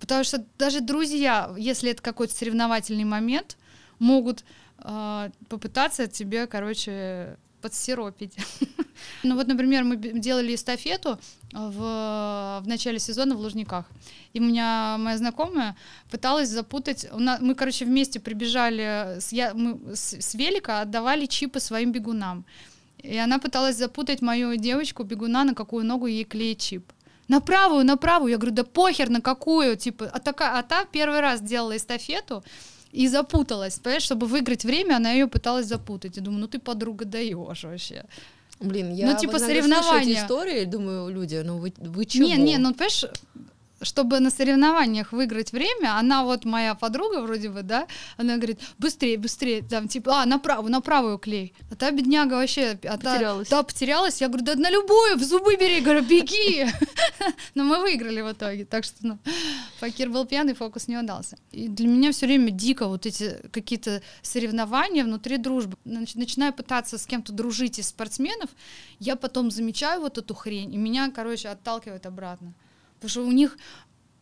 Потому что даже друзья, если это какой-то соревновательный момент, могут э, попытаться тебе, короче, подсиропить. ну вот, например, мы делали эстафету в, в начале сезона в Лужниках. И у меня моя знакомая пыталась запутать... Нас, мы, короче, вместе прибежали с, я, мы с, с велика, отдавали чипы своим бегунам. И она пыталась запутать мою девочку бегуна, на какую ногу ей клеить чип. На правую, на правую. Я говорю, да похер на какую. Типа, а, такая, а та первый раз делала эстафету и запуталась. Понимаешь, чтобы выиграть время, она ее пыталась запутать. Я думаю, ну ты подруга даешь вообще. Блин, я ну, типа вот, соревнования. эти истории, думаю, люди, ну вы, вы чего? Не, не, ну понимаешь, чтобы на соревнованиях выиграть время, она вот моя подруга вроде бы, да, она говорит, быстрее, быстрее, там, типа, а, на правую, на правую клей. А та бедняга вообще... А потерялась. Та, та потерялась, я говорю, да на любую, в зубы бери, говорю, беги. Но мы выиграли в итоге, так что, ну, Факир был пьяный, фокус не удался. И для меня все время дико вот эти какие-то соревнования внутри дружбы. Начинаю пытаться с кем-то дружить из спортсменов, я потом замечаю вот эту хрень, и меня, короче, отталкивает обратно. Потому что у них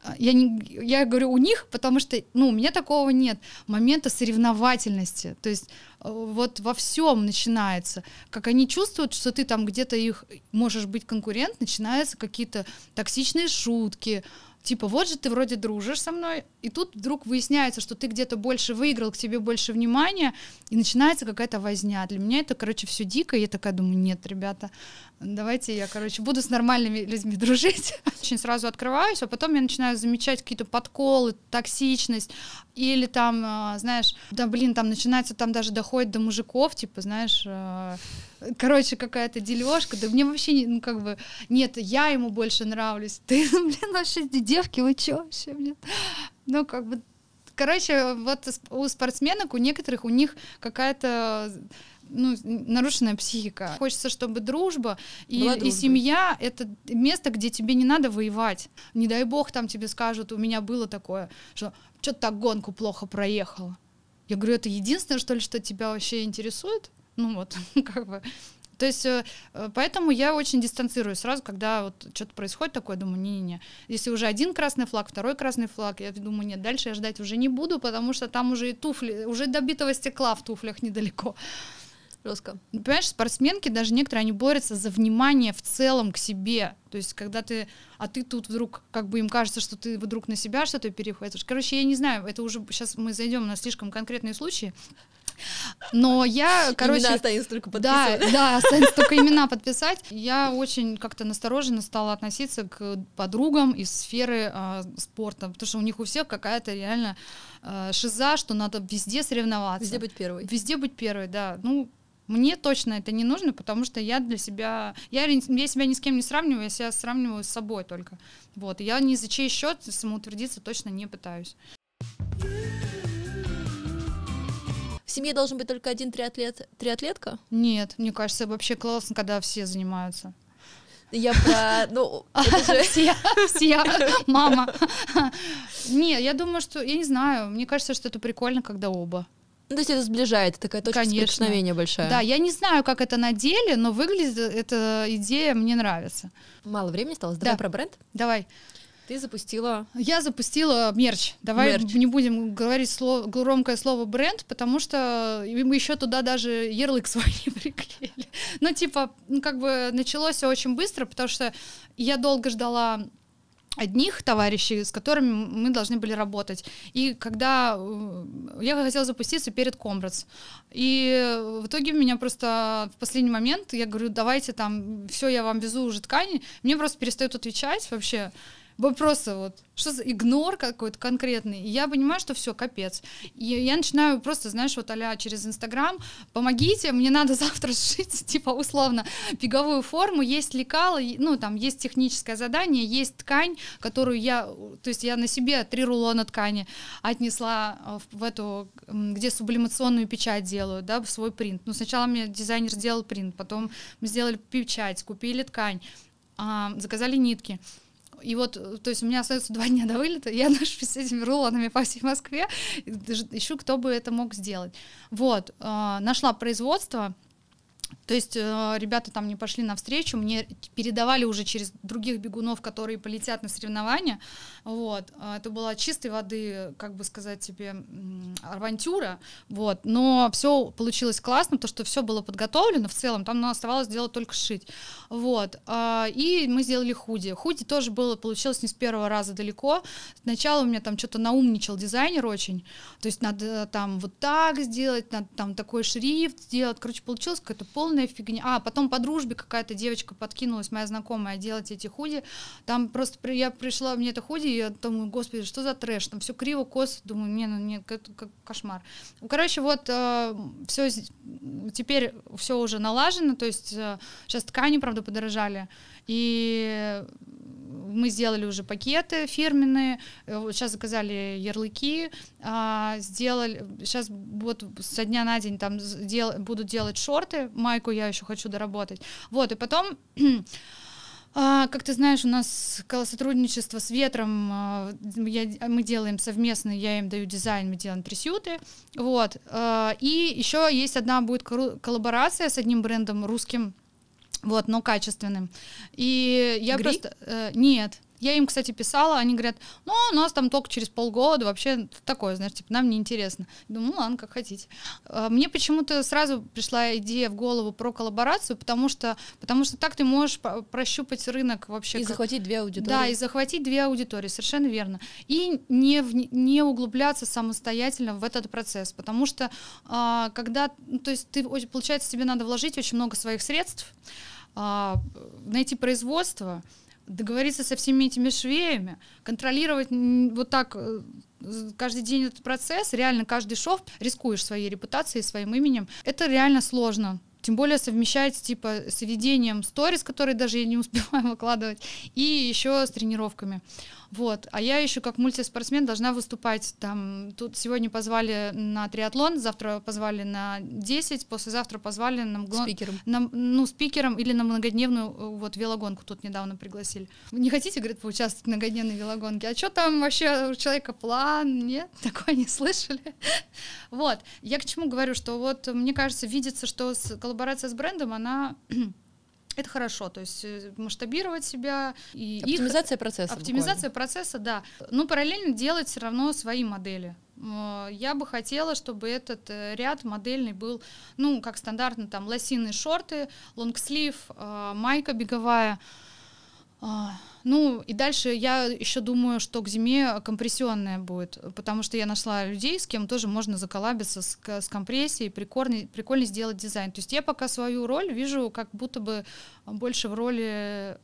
а, я, не, я говорю у них, потому что, ну, у меня такого нет, момента соревновательности, то есть э, вот во всем начинается, как они чувствуют, что ты там где-то их можешь быть конкурент, начинаются какие-то токсичные шутки, типа, вот же ты вроде дружишь со мной, и тут вдруг выясняется, что ты где-то больше выиграл, к тебе больше внимания, и начинается какая-то возня. Для меня это, короче, все дико, и я такая думаю, нет, ребята, давайте я, короче, буду с нормальными людьми дружить. Очень сразу открываюсь, а потом я начинаю замечать какие-то подколы, токсичность, или там, а, знаешь, да, блин, там начинается, там даже доходит до мужиков, типа, знаешь, а, короче, какая-то дележка, да мне вообще, ну, как бы, нет, я ему больше нравлюсь, ты, блин, вообще, девки, вы чё вообще, блин, ну, как бы, короче, вот у спортсменок, у некоторых, у них какая-то ну, нарушенная психика. Хочется, чтобы дружба и, и семья — это место, где тебе не надо воевать. Не дай бог там тебе скажут, у меня было такое, что что-то так гонку плохо проехала. Я говорю, это единственное, что ли, что тебя вообще интересует? Ну вот, как бы, То есть, э, э, поэтому я очень дистанцируюсь сразу, когда вот что-то происходит такое, думаю, не-не-не. Если уже один красный флаг, второй красный флаг, я думаю, нет, дальше я ждать уже не буду, потому что там уже и туфли, уже добитого стекла в туфлях недалеко. Жестко. Ну, понимаешь, спортсменки, даже некоторые, они борются за внимание в целом к себе. То есть, когда ты, а ты тут вдруг, как бы им кажется, что ты вдруг на себя что-то переходишь. Короче, я не знаю, это уже сейчас мы зайдем на слишком конкретные случаи. Но я, короче... Имена останется только подписывать. Да, да, останется только имена подписать. Я очень как-то настороженно стала относиться к подругам из сферы э, спорта, потому что у них у всех какая-то реально э, шиза, что надо везде соревноваться. Везде быть первой. Везде быть первой, да. Ну, мне точно это не нужно, потому что я для себя, я, я себя ни с кем не сравниваю, я себя сравниваю с собой только. Вот, я ни за чей счет самоутвердиться точно не пытаюсь. В семье должен быть только один триатлет, триатлетка? Нет, мне кажется, вообще классно, когда все занимаются. Я про, ну, это же... все, все, мама. Нет, я думаю, что, я не знаю, мне кажется, что это прикольно, когда оба. Ну, то есть это сближает, такая точка Конечно. соприкосновения большая. Да, я не знаю, как это на деле, но выглядит эта идея мне нравится. Мало времени осталось. Давай да. про бренд. Давай. Ты запустила... Я запустила мерч. Давай мерч. не будем говорить слово, громкое слово бренд, потому что мы еще туда даже ярлык свой не приклеили. Ну, типа, ну, как бы началось все очень быстро, потому что я долго ждала одних товарищей, с которыми мы должны были работать. И когда э, я хотела запуститься перед Комбрац, и в итоге меня просто в последний момент, я говорю, давайте там, все, я вам везу уже ткани, мне просто перестают отвечать вообще. Просто вот, что за игнор какой-то конкретный. И я понимаю, что все, капец. И я начинаю просто, знаешь, вот а через Инстаграм, помогите, мне надо завтра сшить, типа, условно, беговую форму, есть лекало, ну, там, есть техническое задание, есть ткань, которую я, то есть я на себе три рулона ткани отнесла э, в эту, где сублимационную печать делаю, да, в свой принт. Ну, сначала мне дизайнер сделал принт, потом мы сделали печать, купили ткань, а, заказали нитки. И вот, э, то есть у меня остается два дня до вылета, я ношу с этими рулонами по всей Москве, ищу, кто бы это мог сделать. Вот, э, нашла производство, то есть э, ребята там не пошли навстречу, мне передавали уже через других бегунов, которые полетят на соревнования. Вот. Э, это была чистой воды, как бы сказать тебе, авантюра. Вот. Но все получилось классно, то, что все было подготовлено в целом, там ну, оставалось делать только шить. Вот. Э, и мы сделали худи. Худи тоже было, получилось не с первого раза далеко. Сначала у меня там что-то наумничал дизайнер очень. То есть надо там вот так сделать, надо там такой шрифт сделать. Короче, получилось какое-то полная фигня. А, потом по дружбе какая-то девочка подкинулась, моя знакомая, делать эти худи. Там просто при, я пришла, мне это худи, и я думаю, господи, что за трэш? Там все криво, косо, думаю, не, ну не, как, как кошмар. Короче, вот э, все, теперь все уже налажено, то есть э, сейчас ткани, правда, подорожали, и мы сделали уже пакеты фирменные, сейчас э, заказали ярлыки, а, сделали, сейчас вот со дня на день там дел, будут делать шорты, майку я еще хочу доработать, вот, и потом А, как ты знаешь, у нас сотрудничество с ветром, а, я, мы делаем совместно, я им даю дизайн, мы делаем трясюты, вот. И еще есть одна будет коллаборация с одним брендом русским, вот, но качественным. И я Гри? просто... Э, нет, я им, кстати, писала, они говорят, ну, у нас там только через полгода, вообще такое, знаешь, типа, нам неинтересно. Думаю, ну, ладно, как хотите. А, мне почему-то сразу пришла идея в голову про коллаборацию, потому что, потому что так ты можешь прощупать рынок вообще. И как... захватить две аудитории. Да, и захватить две аудитории, совершенно верно. И не, в, не углубляться самостоятельно в этот процесс, потому что а, когда, ну, то есть ты, получается, тебе надо вложить очень много своих средств, найти производство, договориться со всеми этими швеями, контролировать вот так э, каждый день этот процесс, реально каждый шов, рискуешь своей репутацией, своим именем, это реально сложно. Тем более совмещать типа с ведением сторис, которые даже я не успеваю выкладывать, и еще с тренировками. Вот. А я еще как мультиспортсмен должна выступать. Там, тут сегодня позвали на триатлон, завтра позвали на 10, послезавтра позвали на, мгло... Спикером. на ну, спикером или на многодневную э, вот велогонку тут недавно пригласили. Не хотите, говорит, поучаствовать в многодневной велогонке? А что там вообще у человека план? Нет? Такое не слышали? Вот. Я к чему говорю, что вот мне кажется, видится, что коллаборация с брендом, она это хорошо, то есть э, масштабировать себя и оптимизация их, процесса. Оптимизация буквально. процесса, да. Но параллельно делать все равно свои модели. Э, я бы хотела, чтобы этот э, ряд модельный был, ну, как стандартно, там, лосиные шорты, лонгслив, майка беговая, а, ну, и дальше я еще думаю, что к зиме компрессионная будет, потому что я нашла людей, с кем тоже можно заколабиться с, с компрессией, прикольно, прикольно сделать дизайн. То есть я пока свою роль вижу как будто бы больше в роли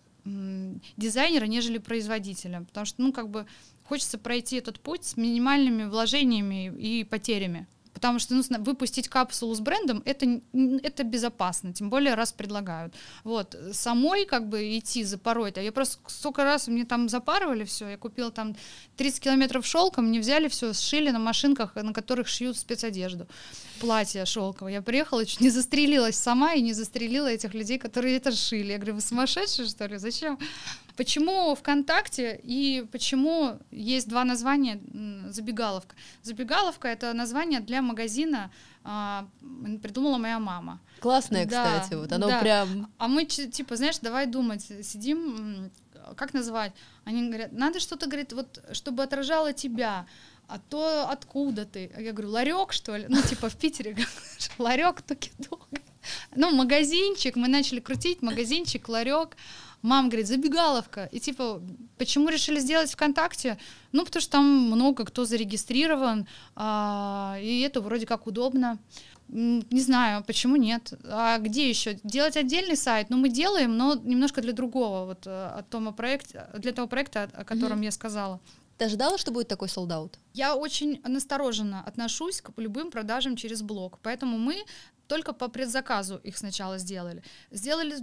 дизайнера, нежели производителя, потому что, ну, как бы хочется пройти этот путь с минимальными вложениями и потерями. Потому что ну, выпустить капсулу с брендом это, это безопасно, тем более раз предлагают. Вот, самой как бы идти запороть, а я просто столько раз мне там запарывали все, я купила там 30 километров шелка, мне взяли все, сшили на машинках, на которых шьют спецодежду, платье шелковое. Я приехала, чуть не застрелилась сама и не застрелила этих людей, которые это шили. Я говорю, вы сумасшедшие, что ли? Зачем? Почему ВКонтакте и почему есть два названия забегаловка? Забегаловка это название для магазина а, придумала моя мама. Классное, да, кстати, вот оно да. прям. А мы типа, знаешь, давай думать, сидим, как назвать? Они говорят, надо что-то, говорит, вот, чтобы отражало тебя а то откуда ты? Я говорю, ларек, что ли? Ну, типа в Питере ларек, туки-тук. Ну, магазинчик, мы начали крутить, магазинчик, ларек. Мама говорит, забегаловка. И типа, почему решили сделать ВКонтакте? Ну, потому что там много кто зарегистрирован, а, и это вроде как удобно. Не знаю, почему нет. А где еще? Делать отдельный сайт? Ну, мы делаем, но немножко для другого, вот э, о том проекте, для того проекта, о котором mm-hmm. я сказала. Ты ожидала, что будет такой солдат? Я очень настороженно отношусь к любым продажам через блог, поэтому мы только по предзаказу их сначала сделали. Сделали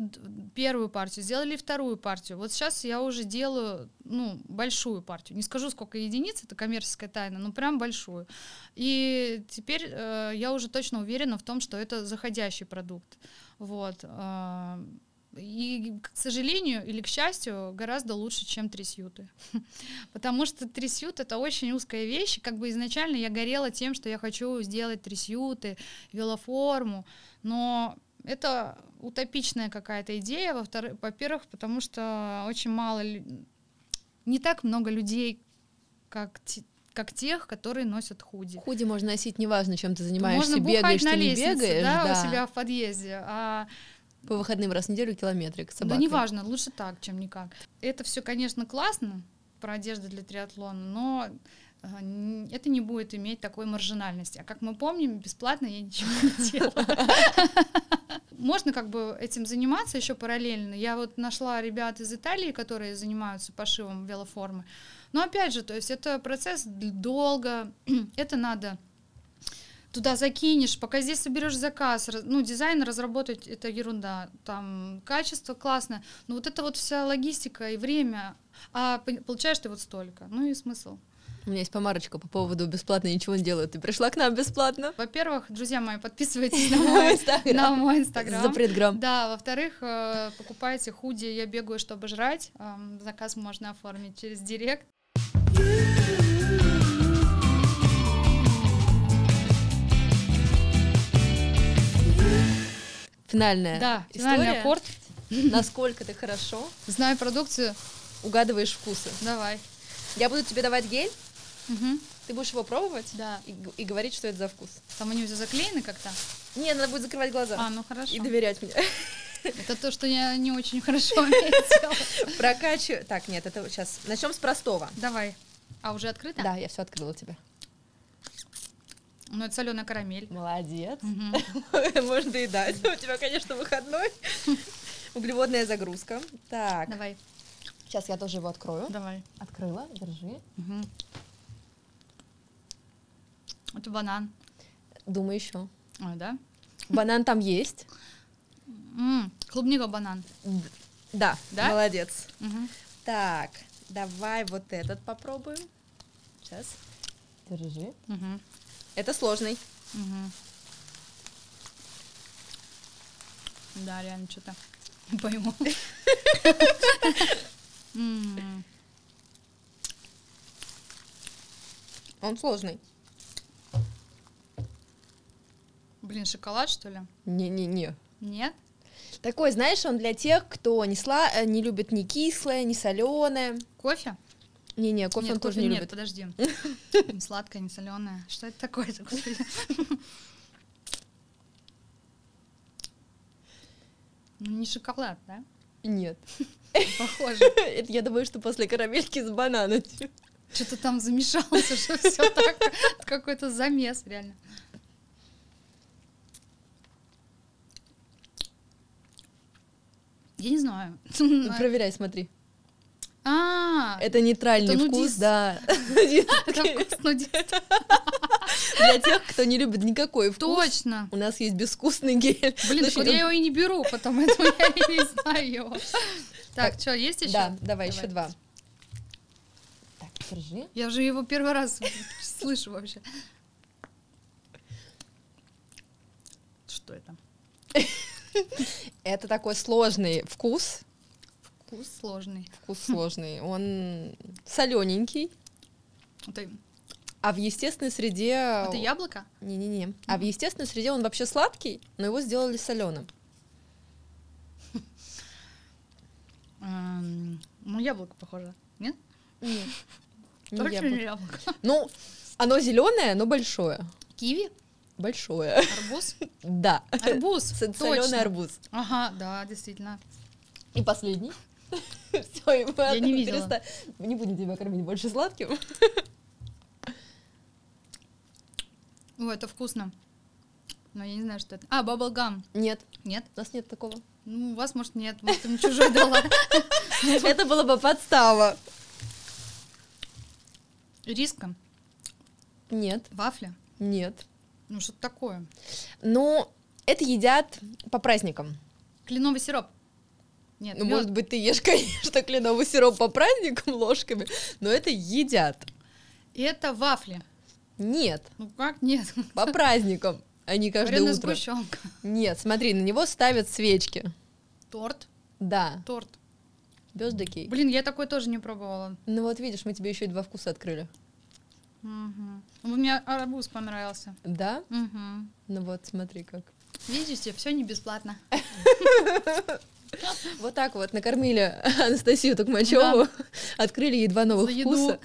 первую партию, сделали вторую партию. Вот сейчас я уже делаю, ну, большую партию. Не скажу, сколько единиц, это коммерческая тайна, но прям большую. И теперь э, я уже точно уверена в том, что это заходящий продукт. Вот. Э, и, к сожалению или к счастью, гораздо лучше, чем трясюты. Потому что трясют — это очень узкая вещь. Как бы изначально я горела тем, что я хочу сделать трясюты, велоформу, но это утопичная какая-то идея, во-первых, потому что очень мало, не так много людей, как как тех, которые носят худи. Худи можно носить неважно, чем ты занимаешься, можно бегаешь, ты не бегаешь. Да, да, у себя в подъезде. А по выходным раз в неделю километрик с собакой. Да неважно, лучше так, чем никак. Это все, конечно, классно про одежду для триатлона, но э, это не будет иметь такой маржинальности. А как мы помним, бесплатно я ничего не делала. Можно как бы этим заниматься еще параллельно. Я вот нашла ребят из Италии, которые занимаются пошивом велоформы. Но опять же, то есть это процесс долго, это надо туда закинешь, пока здесь соберешь заказ, ну, дизайн разработать это ерунда, там качество классное, но вот это вот вся логистика и время, а получаешь ты вот столько, ну и смысл. У меня есть помарочка по поводу бесплатно ничего не делаю. Ты пришла к нам бесплатно? Во-первых, друзья мои, подписывайтесь на мой, на мой инстаграм. Запретграм. Да, во-вторых, э, покупайте худи «Я бегаю, чтобы жрать». Заказ можно оформить через директ. Финальная да, история. финальный аккорд. Насколько ты хорошо знаю продукцию, угадываешь вкусы. Давай. Я буду тебе давать гель. Угу. Ты будешь его пробовать да. и, и говорить, что это за вкус. Там они уже заклеены как-то? Не, надо будет закрывать глаза. А, ну хорошо. И доверять мне. Это то, что я не очень хорошо умею. Прокачиваю. Так, нет, это сейчас. Начнем с простого. Давай. А уже открыто? Да, я все открыла тебе. Ну, это соленая карамель. Молодец. Можно доедать. У тебя, конечно, выходной. Углеводная загрузка. Так. Давай. Сейчас я тоже его открою. Давай. Открыла, держи. Это банан. Думаю, еще. А, да? Банан там есть. М-м, клубника банан. Да, да, молодец. Угу. Так, Давай вот этот попробуем. Сейчас. Держи. Это сложный. Мгм. Да, реально что-то не пойму. Он сложный. Блин, шоколад, что ли? Не-не-не. Нет? Такой, знаешь, он для тех, кто не, сла... э, не любит ни кислое, ни соленое. Кофе? Не-не, кофе нет, он тоже не нет, любит. подожди. Не сладкое, не соленое. Что это такое? Ну, не шоколад, да? Нет. Похоже. Это я думаю, что после карамельки с бананом. Что-то там замешался, что все так. Какой-то замес, реально. Я не знаю. Проверяй, смотри. А, Это нейтральный Это вкус, да. это вкус нудист. Для тех, кто не любит никакой вкус. Точно. У нас есть безвкусный гель. Блин, так вот я его и не беру, потому что я и не знаю его. Так, что, есть еще? Да, давай, еще два. Так, держи. Я же его первый раз слышу вообще. Что это? Это такой сложный вкус. Вкус сложный. Вкус сложный. Он солененький. Это, А в естественной среде... это яблоко? Не-не-не. А в естественной среде он вообще сладкий, но его сделали соленым. Эм, Ну, яблоко похоже. Нет? Нет. Не Точно яблоко. не яблоко. Ну, оно зеленое, но большое. Киви? Большое. Арбуз? Да. Арбуз. Соленый арбуз. Ага, да, действительно. И последний. Все, и мы Я не видела. Мы не будем тебя кормить больше сладким. Ой, это вкусно. Но я не знаю, что это. А, баблгам. Нет, Нет? у нас нет такого. Ну, у вас, может, нет. Может, мне чужой дала. Это была бы подстава. Риска. Нет, Вафля. нет. Ну, что-то такое. Ну, это едят по праздникам. Кленовый сироп. Нет, Ну, мёд. может быть, ты ешь, конечно, кленовый сироп по праздникам ложками, но это едят. И это вафли. Нет, Ну, как нет? по праздникам, а не каждое Вареная утро. сгущенка. Нет, смотри, на него ставят свечки. Торт. Да, Торт. cake. Блин, я такой тоже не пробовала. Ну вот видишь, мы тебе еще и два вкуса открыли. Мгм. Мне арбуз понравился. Да? Мгм. Ну вот, смотри как. Видите, все не бесплатно. Вот так вот накормили Анастасию Токмачеву, открыли ей два новых За вкуса,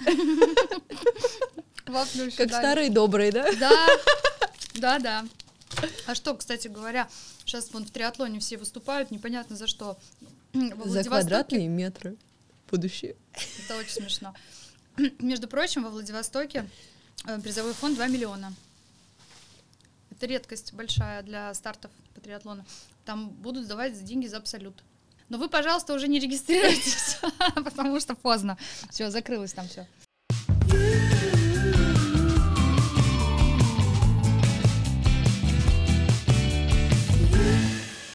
как старые добрые, да? Да, да, да. А что, кстати говоря, сейчас вон в триатлоне все выступают, непонятно за что. Во За квадратные метры будущее. Это очень смешно. Между прочим, во Владивостоке э, призовой фонд 2 миллиона. Это редкость большая для стартов по триатлону. Там будут сдавать деньги за абсолют. Но вы, пожалуйста, уже не регистрируйтесь, потому что поздно. Все, закрылось там все.